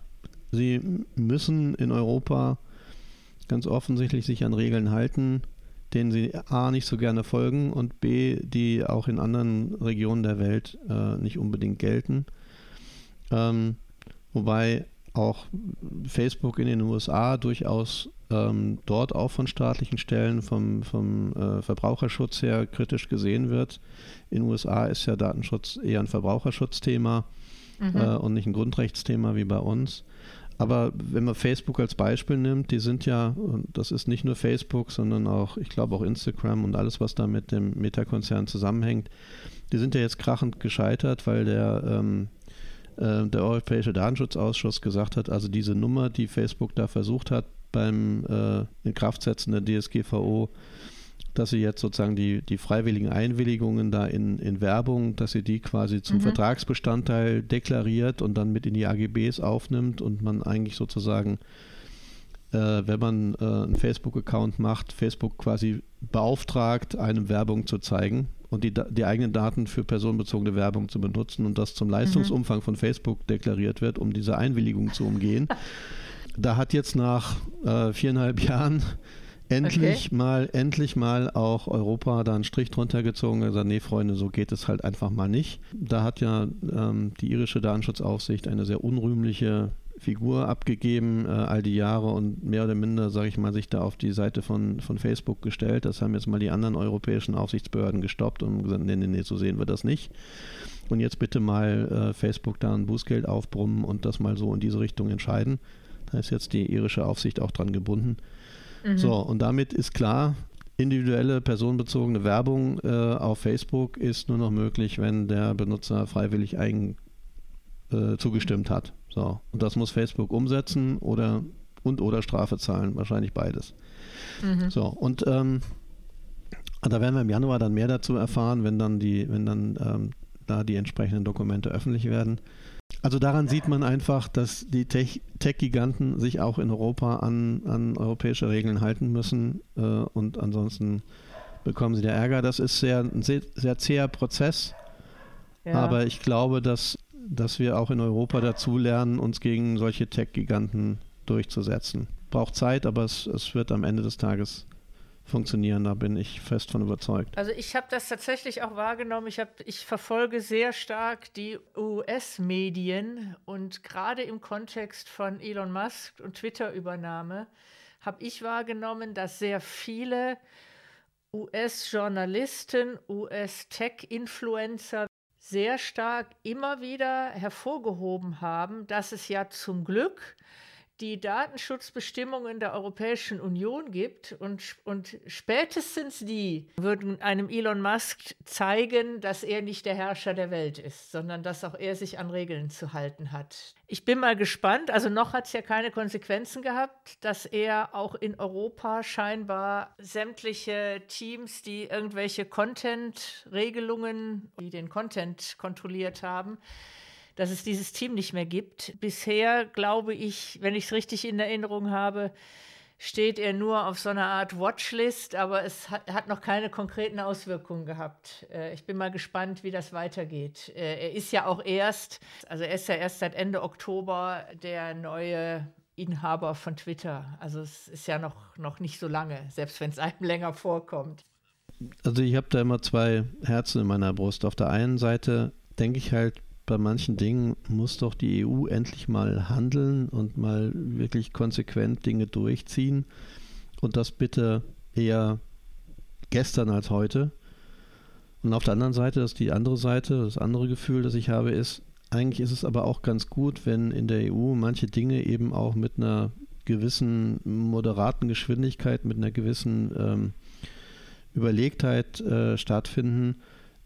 sie müssen in Europa ganz offensichtlich sich an Regeln halten, denen sie A nicht so gerne folgen und B, die auch in anderen Regionen der Welt äh, nicht unbedingt gelten. Ähm, wobei auch Facebook in den USA durchaus ähm, dort auch von staatlichen Stellen vom, vom äh, Verbraucherschutz her kritisch gesehen wird. In den USA ist ja Datenschutz eher ein Verbraucherschutzthema mhm. äh, und nicht ein Grundrechtsthema wie bei uns. Aber wenn man Facebook als Beispiel nimmt, die sind ja, das ist nicht nur Facebook, sondern auch, ich glaube auch Instagram und alles, was da mit dem Meta-Konzern zusammenhängt, die sind ja jetzt krachend gescheitert, weil der, ähm, äh, der Europäische Datenschutzausschuss gesagt hat, also diese Nummer, die Facebook da versucht hat beim äh, Inkraftsetzen der DSGVO, dass sie jetzt sozusagen die, die freiwilligen Einwilligungen da in, in Werbung, dass sie die quasi zum mhm. Vertragsbestandteil deklariert und dann mit in die AGBs aufnimmt und man eigentlich sozusagen, äh, wenn man äh, einen Facebook-Account macht, Facebook quasi beauftragt, einem Werbung zu zeigen und die, die eigenen Daten für personenbezogene Werbung zu benutzen und das zum Leistungsumfang mhm. von Facebook deklariert wird, um diese Einwilligung zu umgehen. da hat jetzt nach äh, viereinhalb Jahren endlich okay. mal, endlich mal auch Europa da einen Strich drunter gezogen und gesagt, nee, Freunde, so geht es halt einfach mal nicht. Da hat ja ähm, die irische Datenschutzaufsicht eine sehr unrühmliche Figur abgegeben, äh, all die Jahre und mehr oder minder, sage ich mal, sich da auf die Seite von, von Facebook gestellt. Das haben jetzt mal die anderen europäischen Aufsichtsbehörden gestoppt und gesagt, nee, nee, nee, so sehen wir das nicht. Und jetzt bitte mal äh, Facebook da ein Bußgeld aufbrummen und das mal so in diese Richtung entscheiden. Da ist jetzt die irische Aufsicht auch dran gebunden. Mhm. So, und damit ist klar, individuelle personenbezogene Werbung äh, auf Facebook ist nur noch möglich, wenn der Benutzer freiwillig eigen, äh, zugestimmt hat. So, und das muss Facebook umsetzen oder und oder Strafe zahlen, wahrscheinlich beides. Mhm. So, und ähm, da werden wir im Januar dann mehr dazu erfahren, wenn dann die, wenn dann ähm, da die entsprechenden Dokumente öffentlich werden. Also daran sieht man einfach, dass die Tech-Giganten sich auch in Europa an, an europäische Regeln halten müssen äh, und ansonsten bekommen sie da Ärger. Das ist sehr, ein sehr, sehr zäher Prozess, ja. aber ich glaube, dass, dass wir auch in Europa dazu lernen, uns gegen solche Tech-Giganten durchzusetzen. Braucht Zeit, aber es, es wird am Ende des Tages funktionieren. Da bin ich fest von überzeugt. Also ich habe das tatsächlich auch wahrgenommen. Ich, hab, ich verfolge sehr stark die US-Medien und gerade im Kontext von Elon Musk und Twitter-Übernahme habe ich wahrgenommen, dass sehr viele US-Journalisten, US-Tech-Influencer sehr stark immer wieder hervorgehoben haben, dass es ja zum Glück die Datenschutzbestimmungen der Europäischen Union gibt und, und spätestens die würden einem Elon Musk zeigen, dass er nicht der Herrscher der Welt ist, sondern dass auch er sich an Regeln zu halten hat. Ich bin mal gespannt, also noch hat es ja keine Konsequenzen gehabt, dass er auch in Europa scheinbar sämtliche Teams, die irgendwelche Content-Regelungen, die den Content kontrolliert haben, dass es dieses Team nicht mehr gibt. Bisher glaube ich, wenn ich es richtig in Erinnerung habe, steht er nur auf so einer Art Watchlist, aber es hat, hat noch keine konkreten Auswirkungen gehabt. Äh, ich bin mal gespannt, wie das weitergeht. Äh, er ist ja auch erst, also er ist ja erst seit Ende Oktober der neue Inhaber von Twitter. Also es ist ja noch, noch nicht so lange, selbst wenn es einem länger vorkommt. Also ich habe da immer zwei Herzen in meiner Brust. Auf der einen Seite denke ich halt, bei manchen Dingen muss doch die EU endlich mal handeln und mal wirklich konsequent Dinge durchziehen. Und das bitte eher gestern als heute. Und auf der anderen Seite, das ist die andere Seite, das andere Gefühl, das ich habe, ist, eigentlich ist es aber auch ganz gut, wenn in der EU manche Dinge eben auch mit einer gewissen moderaten Geschwindigkeit, mit einer gewissen ähm, Überlegtheit äh, stattfinden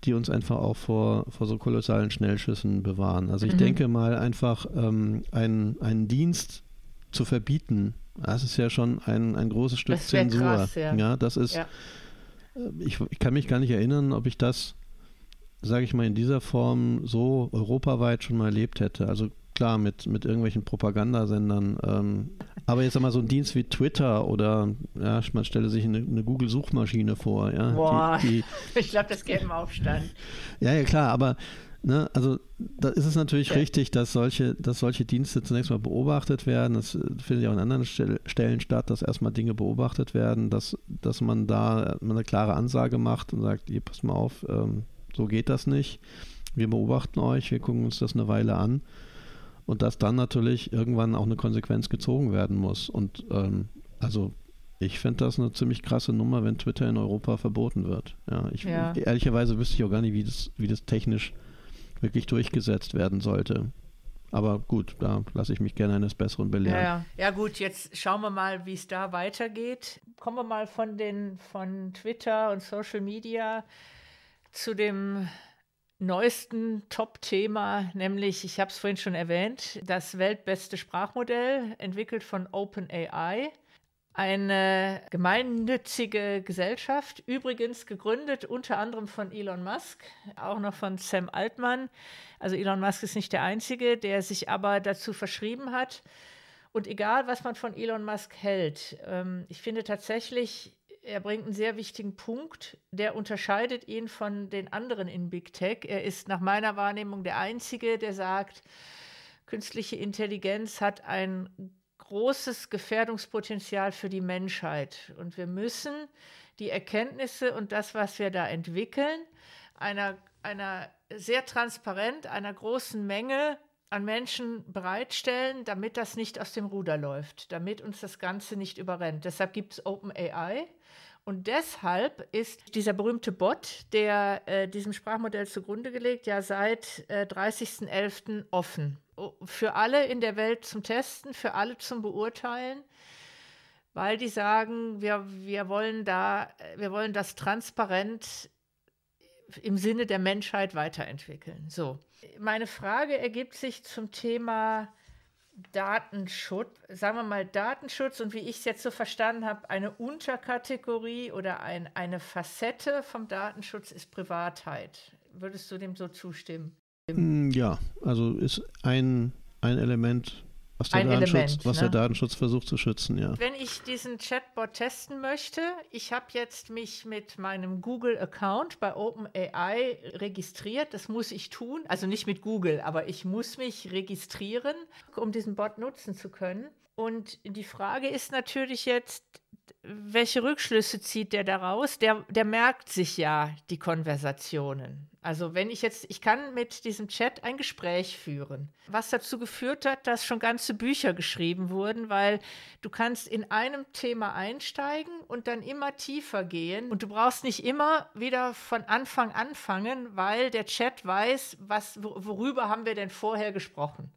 die uns einfach auch vor, vor so kolossalen Schnellschüssen bewahren. Also ich mhm. denke mal einfach ähm, einen, einen Dienst zu verbieten, das ist ja schon ein, ein großes Stück Zensur. Krass, ja. ja. das ist, ja. Äh, ich, ich kann mich gar nicht erinnern, ob ich das, sage ich mal, in dieser Form so europaweit schon mal erlebt hätte. Also klar, mit, mit irgendwelchen Propagandasendern. Ähm, aber jetzt einmal so ein Dienst wie Twitter oder ja, man stelle sich eine, eine Google-Suchmaschine vor. Ja, Boah, die, die, ich glaube, das gäbe einen Aufstand. Ja, ja, klar, aber Ne, also da ist es natürlich ja. richtig, dass solche, dass solche Dienste zunächst mal beobachtet werden. Das findet ja auch an anderen Stellen statt, dass erstmal Dinge beobachtet werden, dass, dass man da eine klare Ansage macht und sagt, ihr passt mal auf, ähm, so geht das nicht. Wir beobachten euch, wir gucken uns das eine Weile an. Und dass dann natürlich irgendwann auch eine Konsequenz gezogen werden muss. Und ähm, also ich fände das eine ziemlich krasse Nummer, wenn Twitter in Europa verboten wird. Ja, ich, ja. ehrlicherweise wüsste ich auch gar nicht, wie das, wie das technisch wirklich durchgesetzt werden sollte. Aber gut, da lasse ich mich gerne eines Besseren belehren. Ja, ja. ja gut, jetzt schauen wir mal, wie es da weitergeht. Kommen wir mal von, den, von Twitter und Social Media zu dem neuesten Top-Thema, nämlich, ich habe es vorhin schon erwähnt, das weltbeste Sprachmodell, entwickelt von OpenAI eine gemeinnützige Gesellschaft, übrigens gegründet unter anderem von Elon Musk, auch noch von Sam Altman. Also Elon Musk ist nicht der Einzige, der sich aber dazu verschrieben hat. Und egal, was man von Elon Musk hält, ähm, ich finde tatsächlich, er bringt einen sehr wichtigen Punkt, der unterscheidet ihn von den anderen in Big Tech. Er ist nach meiner Wahrnehmung der Einzige, der sagt, künstliche Intelligenz hat ein großes Gefährdungspotenzial für die Menschheit. Und wir müssen die Erkenntnisse und das, was wir da entwickeln, einer, einer sehr transparent, einer großen Menge an Menschen bereitstellen, damit das nicht aus dem Ruder läuft, damit uns das Ganze nicht überrennt. Deshalb gibt es OpenAI. Und deshalb ist dieser berühmte Bot, der äh, diesem Sprachmodell zugrunde gelegt, ja seit äh, 30.11. offen für alle in der Welt zum Testen, für alle zum Beurteilen, weil die sagen, wir, wir wollen da, wir wollen das transparent im Sinne der Menschheit weiterentwickeln. So. Meine Frage ergibt sich zum Thema Datenschutz, sagen wir mal Datenschutz und wie ich es jetzt so verstanden habe, eine Unterkategorie oder ein, eine Facette vom Datenschutz ist Privatheit. Würdest du dem so zustimmen? Hm, ja, also ist ein, ein Element, was, der, Datenschutz, Element, was ne? der Datenschutz versucht zu schützen, ja. Wenn ich diesen Chatbot testen möchte, ich habe jetzt mich mit meinem Google-Account bei OpenAI registriert. Das muss ich tun. Also nicht mit Google, aber ich muss mich registrieren, um diesen Bot nutzen zu können. Und die Frage ist natürlich jetzt, welche Rückschlüsse zieht der daraus? Der, der merkt sich ja die Konversationen. Also wenn ich jetzt, ich kann mit diesem Chat ein Gespräch führen, was dazu geführt hat, dass schon ganze Bücher geschrieben wurden, weil du kannst in einem Thema einsteigen und dann immer tiefer gehen und du brauchst nicht immer wieder von Anfang anfangen, weil der Chat weiß, was, worüber haben wir denn vorher gesprochen.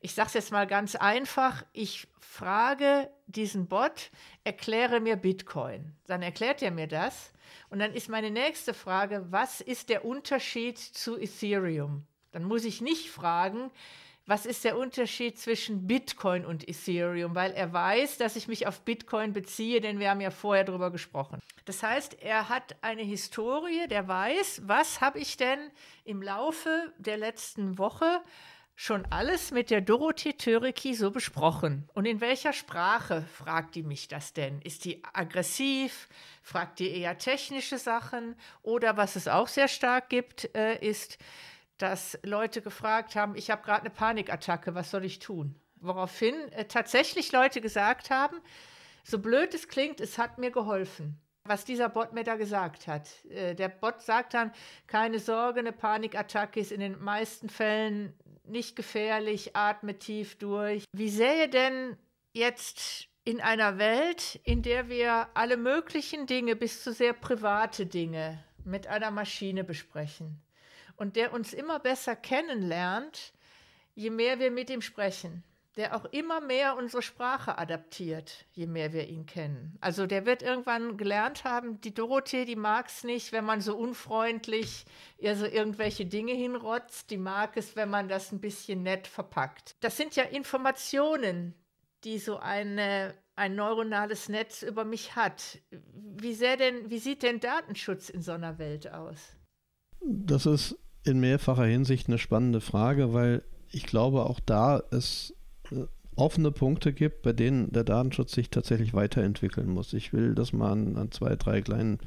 Ich sage es jetzt mal ganz einfach, ich frage diesen Bot, erkläre mir Bitcoin. Dann erklärt er mir das und dann ist meine nächste Frage, was ist der Unterschied zu Ethereum? Dann muss ich nicht fragen, was ist der Unterschied zwischen Bitcoin und Ethereum, weil er weiß, dass ich mich auf Bitcoin beziehe, denn wir haben ja vorher darüber gesprochen. Das heißt, er hat eine Historie, der weiß, was habe ich denn im Laufe der letzten Woche schon alles mit der Dorothee Töreki so besprochen? Und in welcher Sprache fragt die mich das denn? Ist die aggressiv? Fragt die eher technische Sachen? Oder was es auch sehr stark gibt, äh, ist, dass Leute gefragt haben, ich habe gerade eine Panikattacke, was soll ich tun? Woraufhin äh, tatsächlich Leute gesagt haben, so blöd es klingt, es hat mir geholfen was dieser Bot mir da gesagt hat. Äh, der Bot sagt dann, keine Sorge, eine Panikattacke ist in den meisten Fällen nicht gefährlich, atme tief durch. Wie sähe denn jetzt in einer Welt, in der wir alle möglichen Dinge bis zu sehr private Dinge mit einer Maschine besprechen und der uns immer besser kennenlernt, je mehr wir mit ihm sprechen? Der auch immer mehr unsere Sprache adaptiert, je mehr wir ihn kennen. Also der wird irgendwann gelernt haben, die Dorothee, die mag es nicht, wenn man so unfreundlich ihr so irgendwelche Dinge hinrotzt. Die mag es, wenn man das ein bisschen nett verpackt. Das sind ja Informationen, die so eine, ein neuronales Netz über mich hat. Wie, denn, wie sieht denn Datenschutz in so einer Welt aus? Das ist in mehrfacher Hinsicht eine spannende Frage, weil ich glaube auch da äh, offene Punkte gibt, bei denen der Datenschutz sich tatsächlich weiterentwickeln muss. Ich will das mal an, an zwei, drei kleinen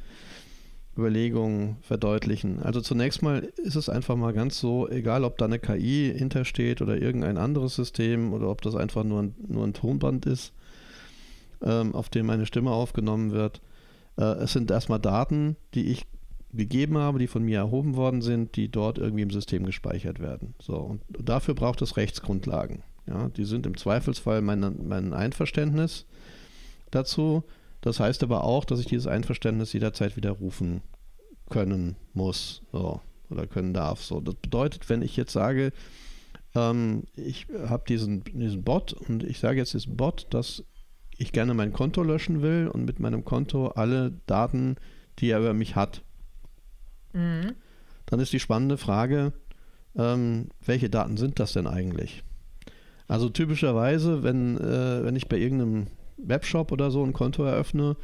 Überlegungen verdeutlichen. Also zunächst mal ist es einfach mal ganz so, egal ob da eine KI hintersteht oder irgendein anderes System oder ob das einfach nur ein, nur ein Tonband ist, ähm, auf dem meine Stimme aufgenommen wird. Äh, es sind erstmal Daten, die ich gegeben habe, die von mir erhoben worden sind, die dort irgendwie im System gespeichert werden. So, und dafür braucht es Rechtsgrundlagen. Ja, die sind im Zweifelsfall mein, mein Einverständnis dazu. Das heißt aber auch, dass ich dieses Einverständnis jederzeit widerrufen können muss so, oder können darf. So, das bedeutet, wenn ich jetzt sage, ähm, ich habe diesen, diesen Bot und ich sage jetzt diesem Bot, dass ich gerne mein Konto löschen will und mit meinem Konto alle Daten, die er über mich hat. Mhm. Dann ist die spannende Frage, ähm, welche Daten sind das denn eigentlich? Also typischerweise, wenn, äh, wenn ich bei irgendeinem Webshop oder so ein Konto eröffne,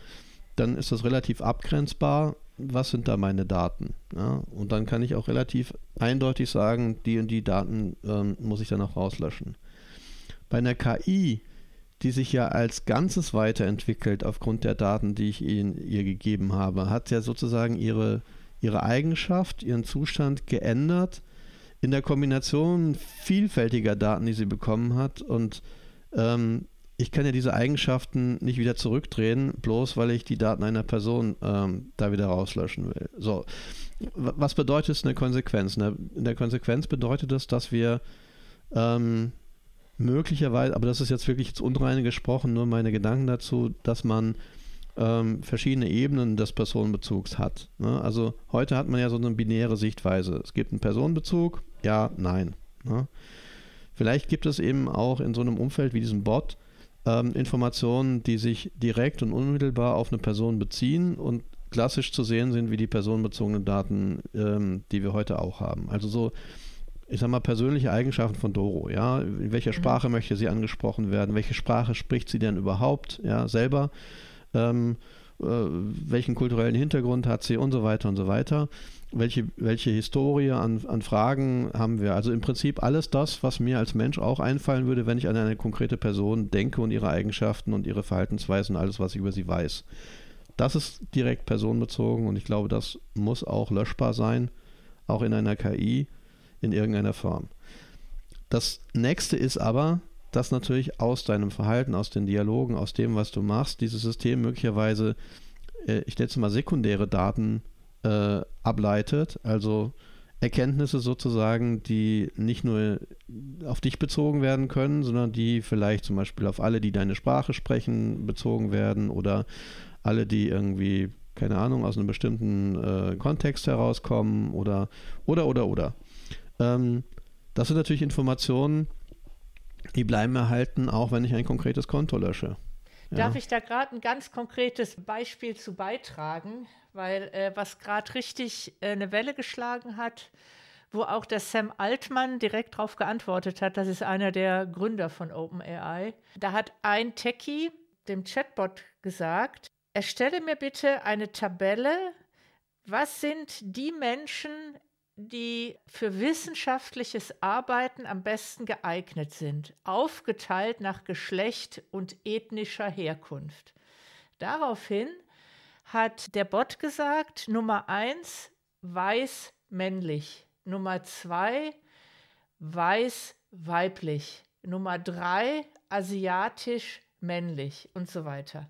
dann ist das relativ abgrenzbar, was sind da meine Daten. Ja? Und dann kann ich auch relativ eindeutig sagen, die und die Daten ähm, muss ich dann auch rauslöschen. Bei einer KI, die sich ja als Ganzes weiterentwickelt aufgrund der Daten, die ich ihnen, ihr gegeben habe, hat ja sozusagen ihre, ihre Eigenschaft, ihren Zustand geändert in der Kombination vielfältiger Daten, die sie bekommen hat. Und ähm, ich kann ja diese Eigenschaften nicht wieder zurückdrehen, bloß weil ich die Daten einer Person ähm, da wieder rauslöschen will. So, was bedeutet es eine Konsequenz? In der Konsequenz bedeutet das, dass wir ähm, möglicherweise, aber das ist jetzt wirklich jetzt unreine gesprochen, nur meine Gedanken dazu, dass man ähm, verschiedene Ebenen des Personenbezugs hat. Ne? Also heute hat man ja so eine binäre Sichtweise. Es gibt einen Personenbezug, ja, nein. Ne? Vielleicht gibt es eben auch in so einem Umfeld wie diesem Bot ähm, Informationen, die sich direkt und unmittelbar auf eine Person beziehen und klassisch zu sehen sind wie die personenbezogenen Daten, ähm, die wir heute auch haben. Also so, ich sag mal, persönliche Eigenschaften von Doro, ja, in welcher mhm. Sprache möchte sie angesprochen werden, welche Sprache spricht sie denn überhaupt, ja, selber, ähm, äh, welchen kulturellen Hintergrund hat sie und so weiter und so weiter welche, welche Historie an, an Fragen haben wir. Also im Prinzip alles das, was mir als Mensch auch einfallen würde, wenn ich an eine konkrete Person denke und ihre Eigenschaften und ihre Verhaltensweisen alles, was ich über sie weiß. Das ist direkt personenbezogen und ich glaube, das muss auch löschbar sein, auch in einer KI in irgendeiner Form. Das nächste ist aber, dass natürlich aus deinem Verhalten, aus den Dialogen, aus dem, was du machst, dieses System möglicherweise, äh, ich es mal sekundäre Daten äh, ableitet. Also Erkenntnisse sozusagen, die nicht nur auf dich bezogen werden können, sondern die vielleicht zum Beispiel auf alle, die deine Sprache sprechen, bezogen werden oder alle, die irgendwie, keine Ahnung, aus einem bestimmten äh, Kontext herauskommen oder, oder, oder, oder. Ähm, das sind natürlich Informationen, die bleiben erhalten, auch wenn ich ein konkretes Konto lösche. Darf ich da gerade ein ganz konkretes Beispiel zu beitragen? Weil äh, was gerade richtig äh, eine Welle geschlagen hat, wo auch der Sam Altman direkt darauf geantwortet hat, das ist einer der Gründer von OpenAI. Da hat ein Techie dem Chatbot gesagt, erstelle mir bitte eine Tabelle, was sind die Menschen die für wissenschaftliches Arbeiten am besten geeignet sind, aufgeteilt nach Geschlecht und ethnischer Herkunft. Daraufhin hat der Bot gesagt, Nummer eins, weiß männlich. Nummer zwei, weiß weiblich. Nummer drei, asiatisch männlich und so weiter.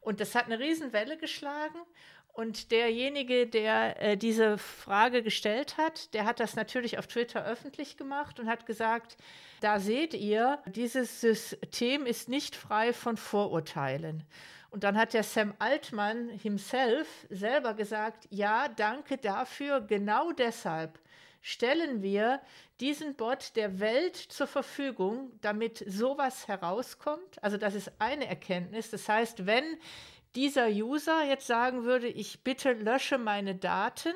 Und das hat eine Riesenwelle geschlagen und derjenige, der äh, diese Frage gestellt hat, der hat das natürlich auf Twitter öffentlich gemacht und hat gesagt, da seht ihr, dieses System ist nicht frei von Vorurteilen. Und dann hat der Sam Altman himself selber gesagt, ja, danke dafür, genau deshalb stellen wir diesen Bot der Welt zur Verfügung, damit sowas herauskommt. Also das ist eine Erkenntnis. Das heißt, wenn dieser User jetzt sagen würde, ich bitte lösche meine Daten,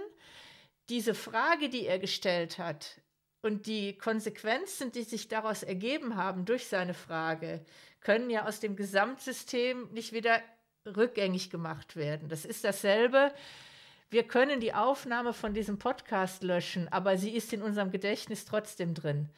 diese Frage, die er gestellt hat und die Konsequenzen, die sich daraus ergeben haben durch seine Frage, können ja aus dem Gesamtsystem nicht wieder rückgängig gemacht werden. Das ist dasselbe. Wir können die Aufnahme von diesem Podcast löschen, aber sie ist in unserem Gedächtnis trotzdem drin.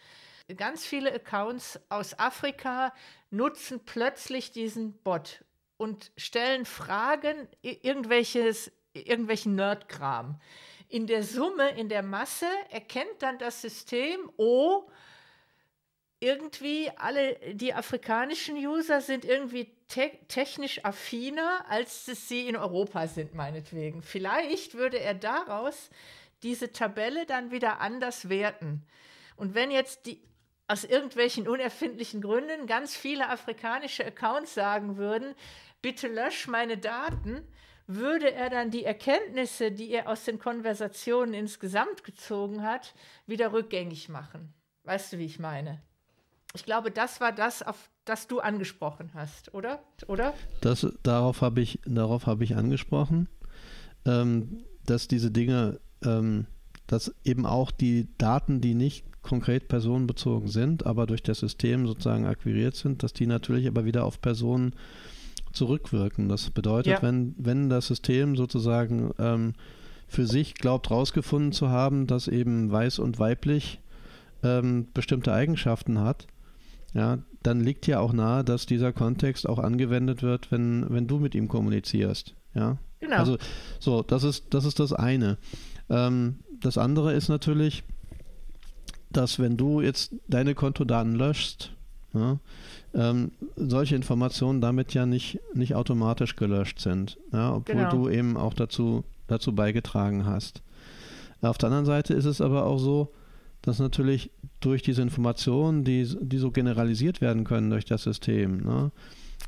ganz viele Accounts aus Afrika nutzen plötzlich diesen Bot und stellen Fragen, irgendwelches, irgendwelchen Nerdkram. In der Summe, in der Masse erkennt dann das System, oh, irgendwie alle die afrikanischen User sind irgendwie te technisch affiner, als es sie in Europa sind, meinetwegen. Vielleicht würde er daraus diese Tabelle dann wieder anders werten. Und wenn jetzt die aus irgendwelchen unerfindlichen Gründen ganz viele afrikanische Accounts sagen würden, bitte lösch meine Daten, würde er dann die Erkenntnisse, die er aus den Konversationen insgesamt gezogen hat, wieder rückgängig machen. Weißt du, wie ich meine? Ich glaube, das war das, auf das du angesprochen hast, oder? Oder? Das, darauf habe ich, hab ich angesprochen, ähm, dass diese Dinge, ähm, dass eben auch die Daten, die nicht konkret personenbezogen sind, aber durch das System sozusagen akquiriert sind, dass die natürlich aber wieder auf Personen zurückwirken. Das bedeutet, ja. wenn, wenn das System sozusagen ähm, für sich glaubt, rausgefunden zu haben, dass eben weiß und weiblich ähm, bestimmte Eigenschaften hat, ja, dann liegt ja auch nahe, dass dieser Kontext auch angewendet wird, wenn, wenn du mit ihm kommunizierst. Ja. Genau. Also so, das ist, das ist das eine. Ähm, das andere ist natürlich, dass wenn du jetzt deine Kontodaten löschst, ja, ähm, solche Informationen damit ja nicht, nicht automatisch gelöscht sind, ja, obwohl genau. du eben auch dazu, dazu beigetragen hast. Auf der anderen Seite ist es aber auch so, dass natürlich durch diese Informationen, die, die so generalisiert werden können durch das System, ne,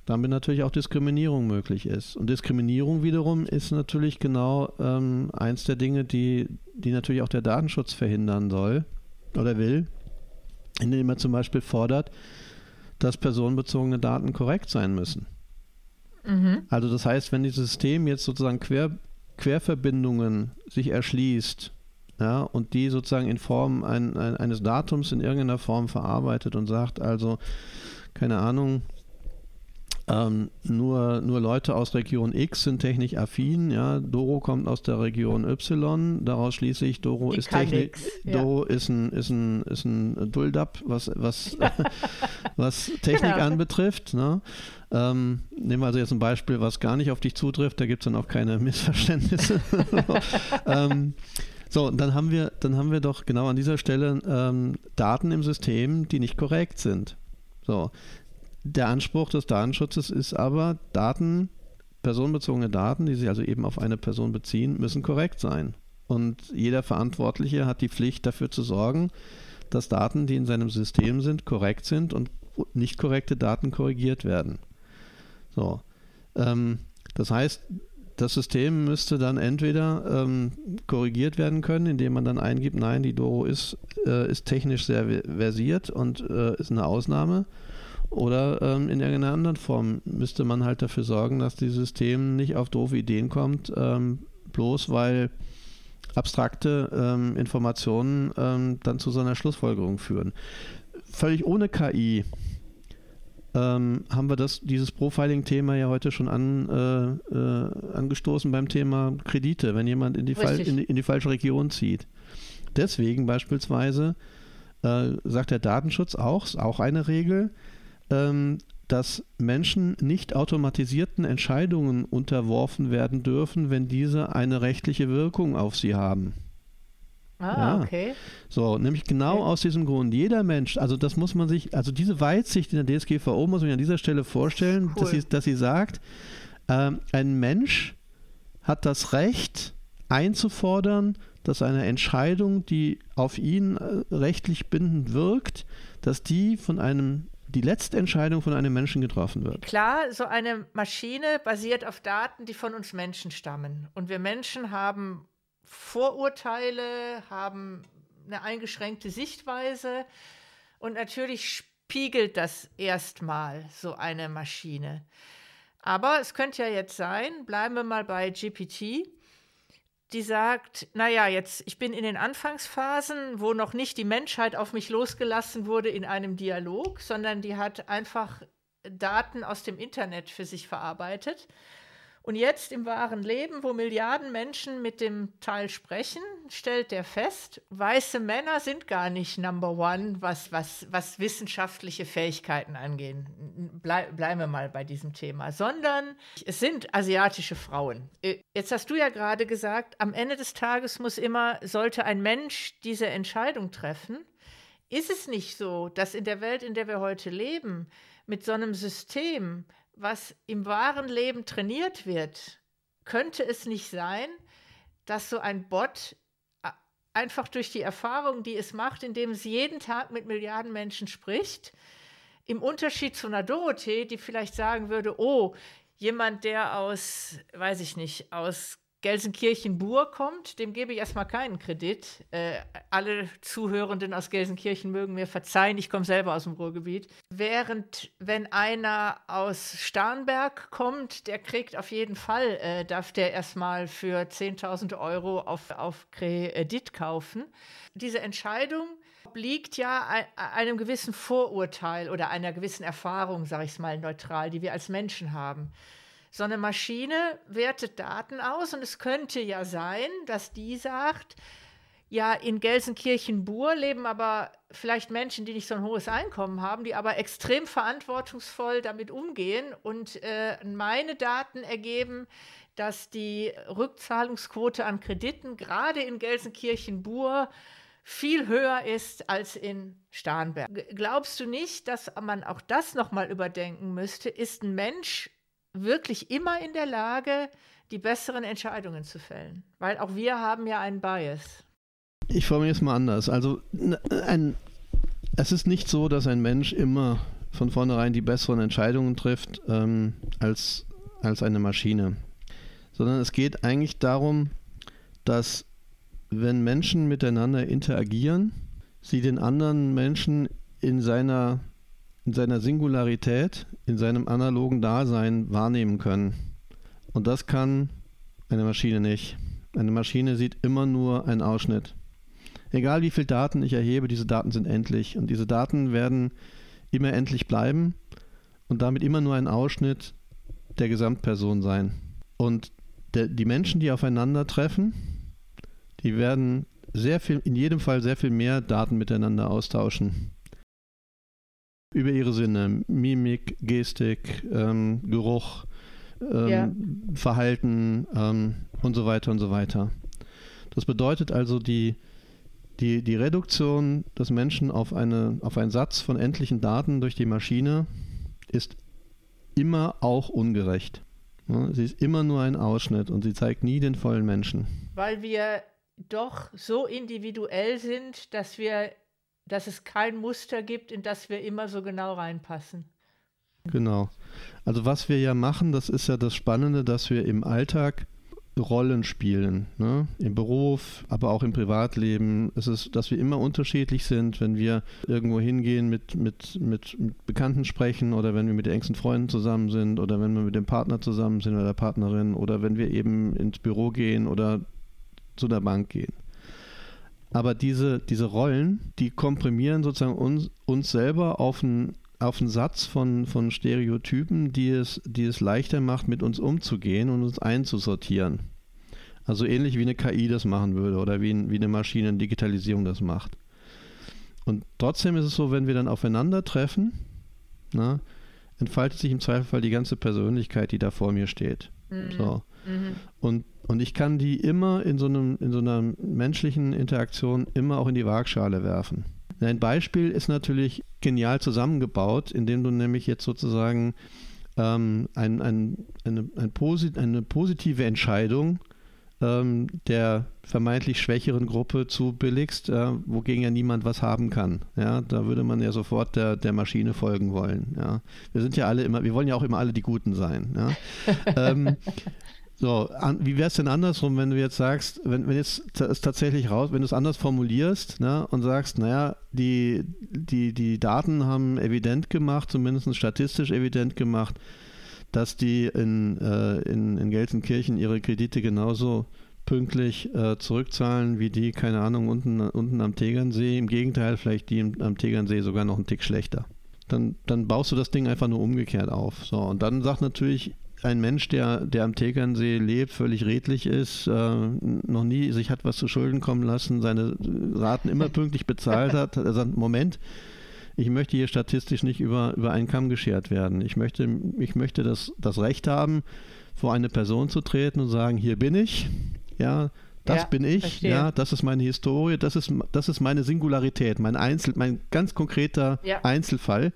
damit natürlich auch Diskriminierung möglich ist. Und Diskriminierung wiederum ist natürlich genau ähm, eins der Dinge, die, die natürlich auch der Datenschutz verhindern soll oder will, indem er zum Beispiel fordert, dass personenbezogene Daten korrekt sein müssen. Mhm. Also das heißt, wenn dieses System jetzt sozusagen Quer, Querverbindungen sich erschließt ja, und die sozusagen in Form ein, ein, eines Datums in irgendeiner Form verarbeitet und sagt, also, keine Ahnung, ähm, nur, nur Leute aus Region X sind technisch affin. Ja, Doro kommt aus der Region Y. Daraus schließe ich, Doro ist Technik. Ja. Doro ist ein, ist ein, ist ein Duldab, was, was, was Technik genau. anbetrifft. Ne? Ähm, nehmen wir also jetzt ein Beispiel, was gar nicht auf dich zutrifft. Da gibt es dann auch keine Missverständnisse. ähm, so, dann haben wir, dann haben wir doch genau an dieser Stelle ähm, Daten im System, die nicht korrekt sind. So, der Anspruch des Datenschutzes ist aber, Daten, personenbezogene Daten, die sich also eben auf eine Person beziehen, müssen korrekt sein. Und jeder Verantwortliche hat die Pflicht dafür zu sorgen, dass Daten, die in seinem System sind, korrekt sind und nicht korrekte Daten korrigiert werden. So. Ähm, das heißt, das System müsste dann entweder ähm, korrigiert werden können, indem man dann eingibt, nein, die Doro ist, äh, ist technisch sehr versiert und äh, ist eine Ausnahme oder ähm, in irgendeiner anderen Form müsste man halt dafür sorgen, dass dieses System nicht auf doofe Ideen kommt, ähm, bloß weil abstrakte ähm, Informationen ähm, dann zu so einer Schlussfolgerung führen. Völlig ohne KI ähm, haben wir das, dieses Profiling-Thema ja heute schon an, äh, äh, angestoßen beim Thema Kredite, wenn jemand in die, Fall, in, in die falsche Region zieht. Deswegen beispielsweise äh, sagt der Datenschutz auch, ist auch eine Regel, ähm, dass Menschen nicht automatisierten Entscheidungen unterworfen werden dürfen, wenn diese eine rechtliche Wirkung auf sie haben. Ah, ja. okay. So, nämlich genau okay. aus diesem Grund. Jeder Mensch, also das muss man sich, also diese Weitsicht in der DSGVO muss man an dieser Stelle vorstellen, cool. dass, sie, dass sie sagt, äh, ein Mensch hat das Recht einzufordern, dass eine Entscheidung, die auf ihn äh, rechtlich bindend wirkt, dass die von einem die letzte Entscheidung von einem Menschen getroffen wird. Klar, so eine Maschine basiert auf Daten, die von uns Menschen stammen. Und wir Menschen haben Vorurteile, haben eine eingeschränkte Sichtweise. Und natürlich spiegelt das erstmal so eine Maschine. Aber es könnte ja jetzt sein, bleiben wir mal bei GPT, die sagt, naja, jetzt, ich bin in den Anfangsphasen, wo noch nicht die Menschheit auf mich losgelassen wurde in einem Dialog, sondern die hat einfach Daten aus dem Internet für sich verarbeitet. Und jetzt im wahren Leben, wo Milliarden Menschen mit dem Teil sprechen, stellt er fest, weiße Männer sind gar nicht Number One, was, was, was wissenschaftliche Fähigkeiten angeht. Blei bleiben wir mal bei diesem Thema, sondern es sind asiatische Frauen. Äh, jetzt hast du ja gerade gesagt, am Ende des Tages muss immer, sollte ein Mensch diese Entscheidung treffen. Ist es nicht so, dass in der Welt, in der wir heute leben, mit so einem System, was im wahren Leben trainiert wird, könnte es nicht sein, dass so ein Bot äh, einfach durch die Erfahrung, die es macht, indem es jeden Tag mit Milliarden Menschen spricht, im Unterschied zu einer Dorothee, die vielleicht sagen würde, oh, jemand, der aus, weiß ich nicht, aus Gelsenkirchen-Bur kommt, dem gebe ich erstmal keinen Kredit. Äh, alle Zuhörenden aus Gelsenkirchen mögen mir verzeihen, ich komme selber aus dem Ruhrgebiet. Während, wenn einer aus Starnberg kommt, der kriegt auf jeden Fall, äh, darf der erstmal für 10.000 Euro auf, auf Kredit kaufen. Diese Entscheidung obliegt ja einem gewissen Vorurteil oder einer gewissen Erfahrung, sage ich es mal neutral, die wir als Menschen haben. So eine Maschine wertet Daten aus und es könnte ja sein, dass die sagt, ja, in Gelsenkirchen-Bur leben aber vielleicht Menschen, die nicht so ein hohes Einkommen haben, die aber extrem verantwortungsvoll damit umgehen. Und äh, meine Daten ergeben, dass die Rückzahlungsquote an Krediten gerade in Gelsenkirchen-Bur viel höher ist als in Starnberg. Glaubst du nicht, dass man auch das nochmal überdenken müsste? Ist ein Mensch wirklich immer in der Lage, die besseren Entscheidungen zu fällen. Weil auch wir haben ja einen Bias. Ich formuliere es mal anders. Also ein, es ist nicht so, dass ein Mensch immer von vornherein die besseren Entscheidungen trifft ähm, als, als eine Maschine. Sondern es geht eigentlich darum, dass wenn Menschen miteinander interagieren, sie den anderen Menschen in seiner in seiner Singularität, in seinem analogen Dasein wahrnehmen können. Und das kann eine Maschine nicht. Eine Maschine sieht immer nur einen Ausschnitt. Egal wie viele Daten ich erhebe, diese Daten sind endlich. Und diese Daten werden immer endlich bleiben und damit immer nur ein Ausschnitt der Gesamtperson sein. Und der, die Menschen, die aufeinandertreffen, die werden sehr viel, in jedem Fall sehr viel mehr Daten miteinander austauschen über ihre Sinne, Mimik, Gestik, ähm, Geruch, ähm, ja. Verhalten ähm, und so weiter und so weiter. Das bedeutet also die, die, die Reduktion des Menschen auf, eine, auf einen Satz von endlichen Daten durch die Maschine ist immer auch ungerecht. Sie ist immer nur ein Ausschnitt und sie zeigt nie den vollen Menschen. Weil wir doch so individuell sind, dass wir dass es kein Muster gibt, in das wir immer so genau reinpassen. Genau. Also was wir ja machen, das ist ja das Spannende, dass wir im Alltag Rollen spielen, ne? im Beruf, aber auch im Privatleben. Es ist, dass wir immer unterschiedlich sind, wenn wir irgendwo hingehen, mit, mit, mit, mit Bekannten sprechen oder wenn wir mit den engsten Freunden zusammen sind oder wenn wir mit dem Partner zusammen sind oder der Partnerin oder wenn wir eben ins Büro gehen oder zu der Bank gehen. Aber diese, diese Rollen, die komprimieren sozusagen uns, uns selber auf einen, auf einen Satz von, von Stereotypen, die es, die es leichter macht, mit uns umzugehen und uns einzusortieren. Also ähnlich wie eine KI das machen würde oder wie, wie eine Maschine in Digitalisierung das macht. Und trotzdem ist es so, wenn wir dann aufeinandertreffen, na, entfaltet sich im Zweifelfall die ganze Persönlichkeit, die da vor mir steht. Mhm. So. Mhm. Und, und ich kann die immer in so, einem, in so einer menschlichen Interaktion immer auch in die Waagschale werfen. Ein Beispiel ist natürlich genial zusammengebaut, indem du nämlich jetzt sozusagen ähm, ein, ein, eine, ein posit eine positive Entscheidung ähm, der vermeintlich schwächeren Gruppe zubilligst, äh, wogegen ja niemand was haben kann. Ja, da würde man ja sofort der, der Maschine folgen wollen. Ja, wir sind ja alle immer, wir wollen ja auch immer alle die Guten sein. Ja? ähm, so, an, wie wäre es denn andersrum, wenn du jetzt sagst, wenn, wenn jetzt es tatsächlich raus, wenn du es anders formulierst ne, und sagst, naja, die, die, die Daten haben evident gemacht, zumindest statistisch evident gemacht, dass die in, äh, in, in Gelsenkirchen ihre Kredite genauso pünktlich äh, zurückzahlen wie die, keine Ahnung, unten, unten am Tegernsee. Im Gegenteil, vielleicht die am Tegernsee sogar noch einen Tick schlechter. Dann, dann baust du das Ding einfach nur umgekehrt auf. So, und dann sagt natürlich ein Mensch, der, der am Tegernsee lebt, völlig redlich ist, äh, noch nie sich hat was zu Schulden kommen lassen, seine Raten immer pünktlich bezahlt hat, er sagt, Moment, ich möchte hier statistisch nicht über, über einen Kamm geschert werden. Ich möchte, ich möchte das, das Recht haben, vor eine Person zu treten und sagen, hier bin ich, ja, das ja, bin ich, verstehe. ja, das ist meine Historie, das ist, das ist meine Singularität, mein Einzel, mein ganz konkreter ja. Einzelfall.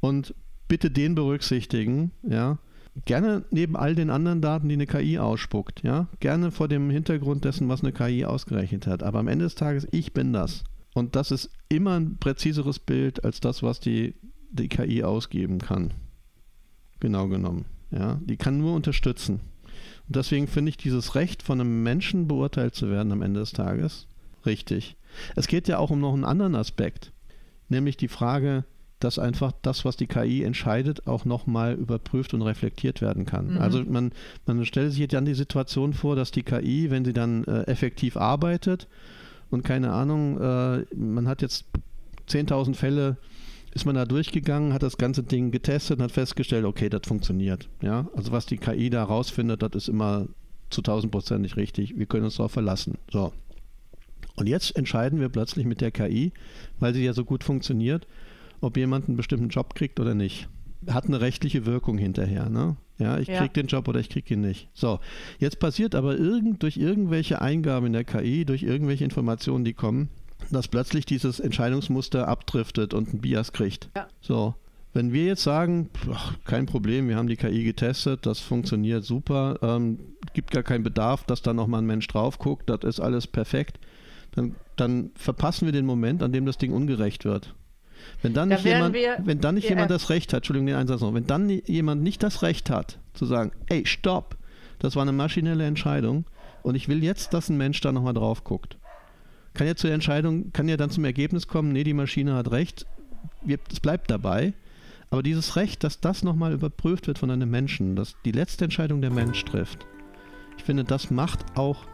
Und bitte den berücksichtigen, ja. Gerne neben all den anderen Daten, die eine KI ausspuckt, ja. Gerne vor dem Hintergrund dessen, was eine KI ausgerechnet hat. Aber am Ende des Tages, ich bin das. Und das ist immer ein präziseres Bild als das, was die, die KI ausgeben kann. Genau genommen. Ja. Die kann nur unterstützen. Und deswegen finde ich dieses Recht, von einem Menschen beurteilt zu werden am Ende des Tages, richtig. Es geht ja auch um noch einen anderen Aspekt, nämlich die Frage, dass einfach das, was die KI entscheidet, auch nochmal überprüft und reflektiert werden kann. Mhm. Also man, man stellt sich jetzt dann die Situation vor, dass die KI, wenn sie dann äh, effektiv arbeitet und keine Ahnung, äh, man hat jetzt 10.000 Fälle, ist man da durchgegangen, hat das ganze Ding getestet und hat festgestellt, okay, das funktioniert. Ja, also was die KI da rausfindet, das ist immer zu 1000 Prozent nicht richtig. Wir können uns darauf verlassen. So. Und jetzt entscheiden wir plötzlich mit der KI, weil sie ja so gut funktioniert, ob jemand einen bestimmten Job kriegt oder nicht. Hat eine rechtliche Wirkung hinterher, ne? Ja, ich ja. krieg den Job oder ich krieg ihn nicht. So, jetzt passiert aber irgend, durch irgendwelche Eingaben in der KI, durch irgendwelche Informationen, die kommen, dass plötzlich dieses Entscheidungsmuster abdriftet und ein Bias kriegt. Ja. So, wenn wir jetzt sagen, ach, kein Problem, wir haben die KI getestet, das funktioniert super, ähm, gibt gar keinen Bedarf, dass da nochmal ein Mensch drauf guckt, das ist alles perfekt, dann, dann verpassen wir den Moment, an dem das Ding ungerecht wird. Wenn dann nicht, da jemand, wir, wenn dann nicht jemand das Recht hat, Entschuldigung, den Einsatz noch, wenn dann jemand nicht das Recht hat, zu sagen, ey, stopp, das war eine maschinelle Entscheidung und ich will jetzt, dass ein Mensch da nochmal drauf guckt. Kann ja zur Entscheidung, kann ja dann zum Ergebnis kommen, nee, die Maschine hat recht, es bleibt dabei. Aber dieses Recht, dass das nochmal überprüft wird von einem Menschen, dass die letzte Entscheidung der Mensch trifft, ich finde, das macht auch,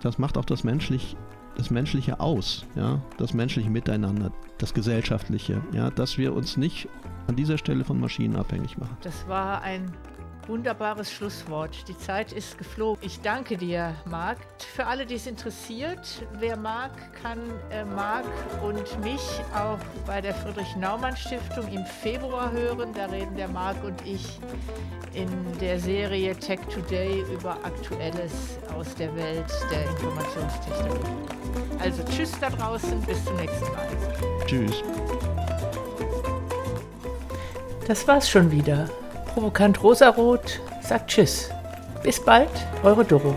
das macht auch das menschlich, das Menschliche aus, ja, das menschliche Miteinander, das Gesellschaftliche, ja, dass wir uns nicht an dieser Stelle von Maschinen abhängig machen. Das war ein wunderbares Schlusswort. Die Zeit ist geflogen. Ich danke dir, Marc. Für alle, die es interessiert, wer mag, kann äh, Marc und mich auch bei der Friedrich-Naumann-Stiftung im Februar hören. Da reden der Marc und ich in der Serie Tech Today über Aktuelles aus der Welt der Informationstechnologie. Also tschüss da draußen, bis zum nächsten Mal. Tschüss. Das war's schon wieder provokant rosarot sagt Tschüss. Bis bald, eure Doro.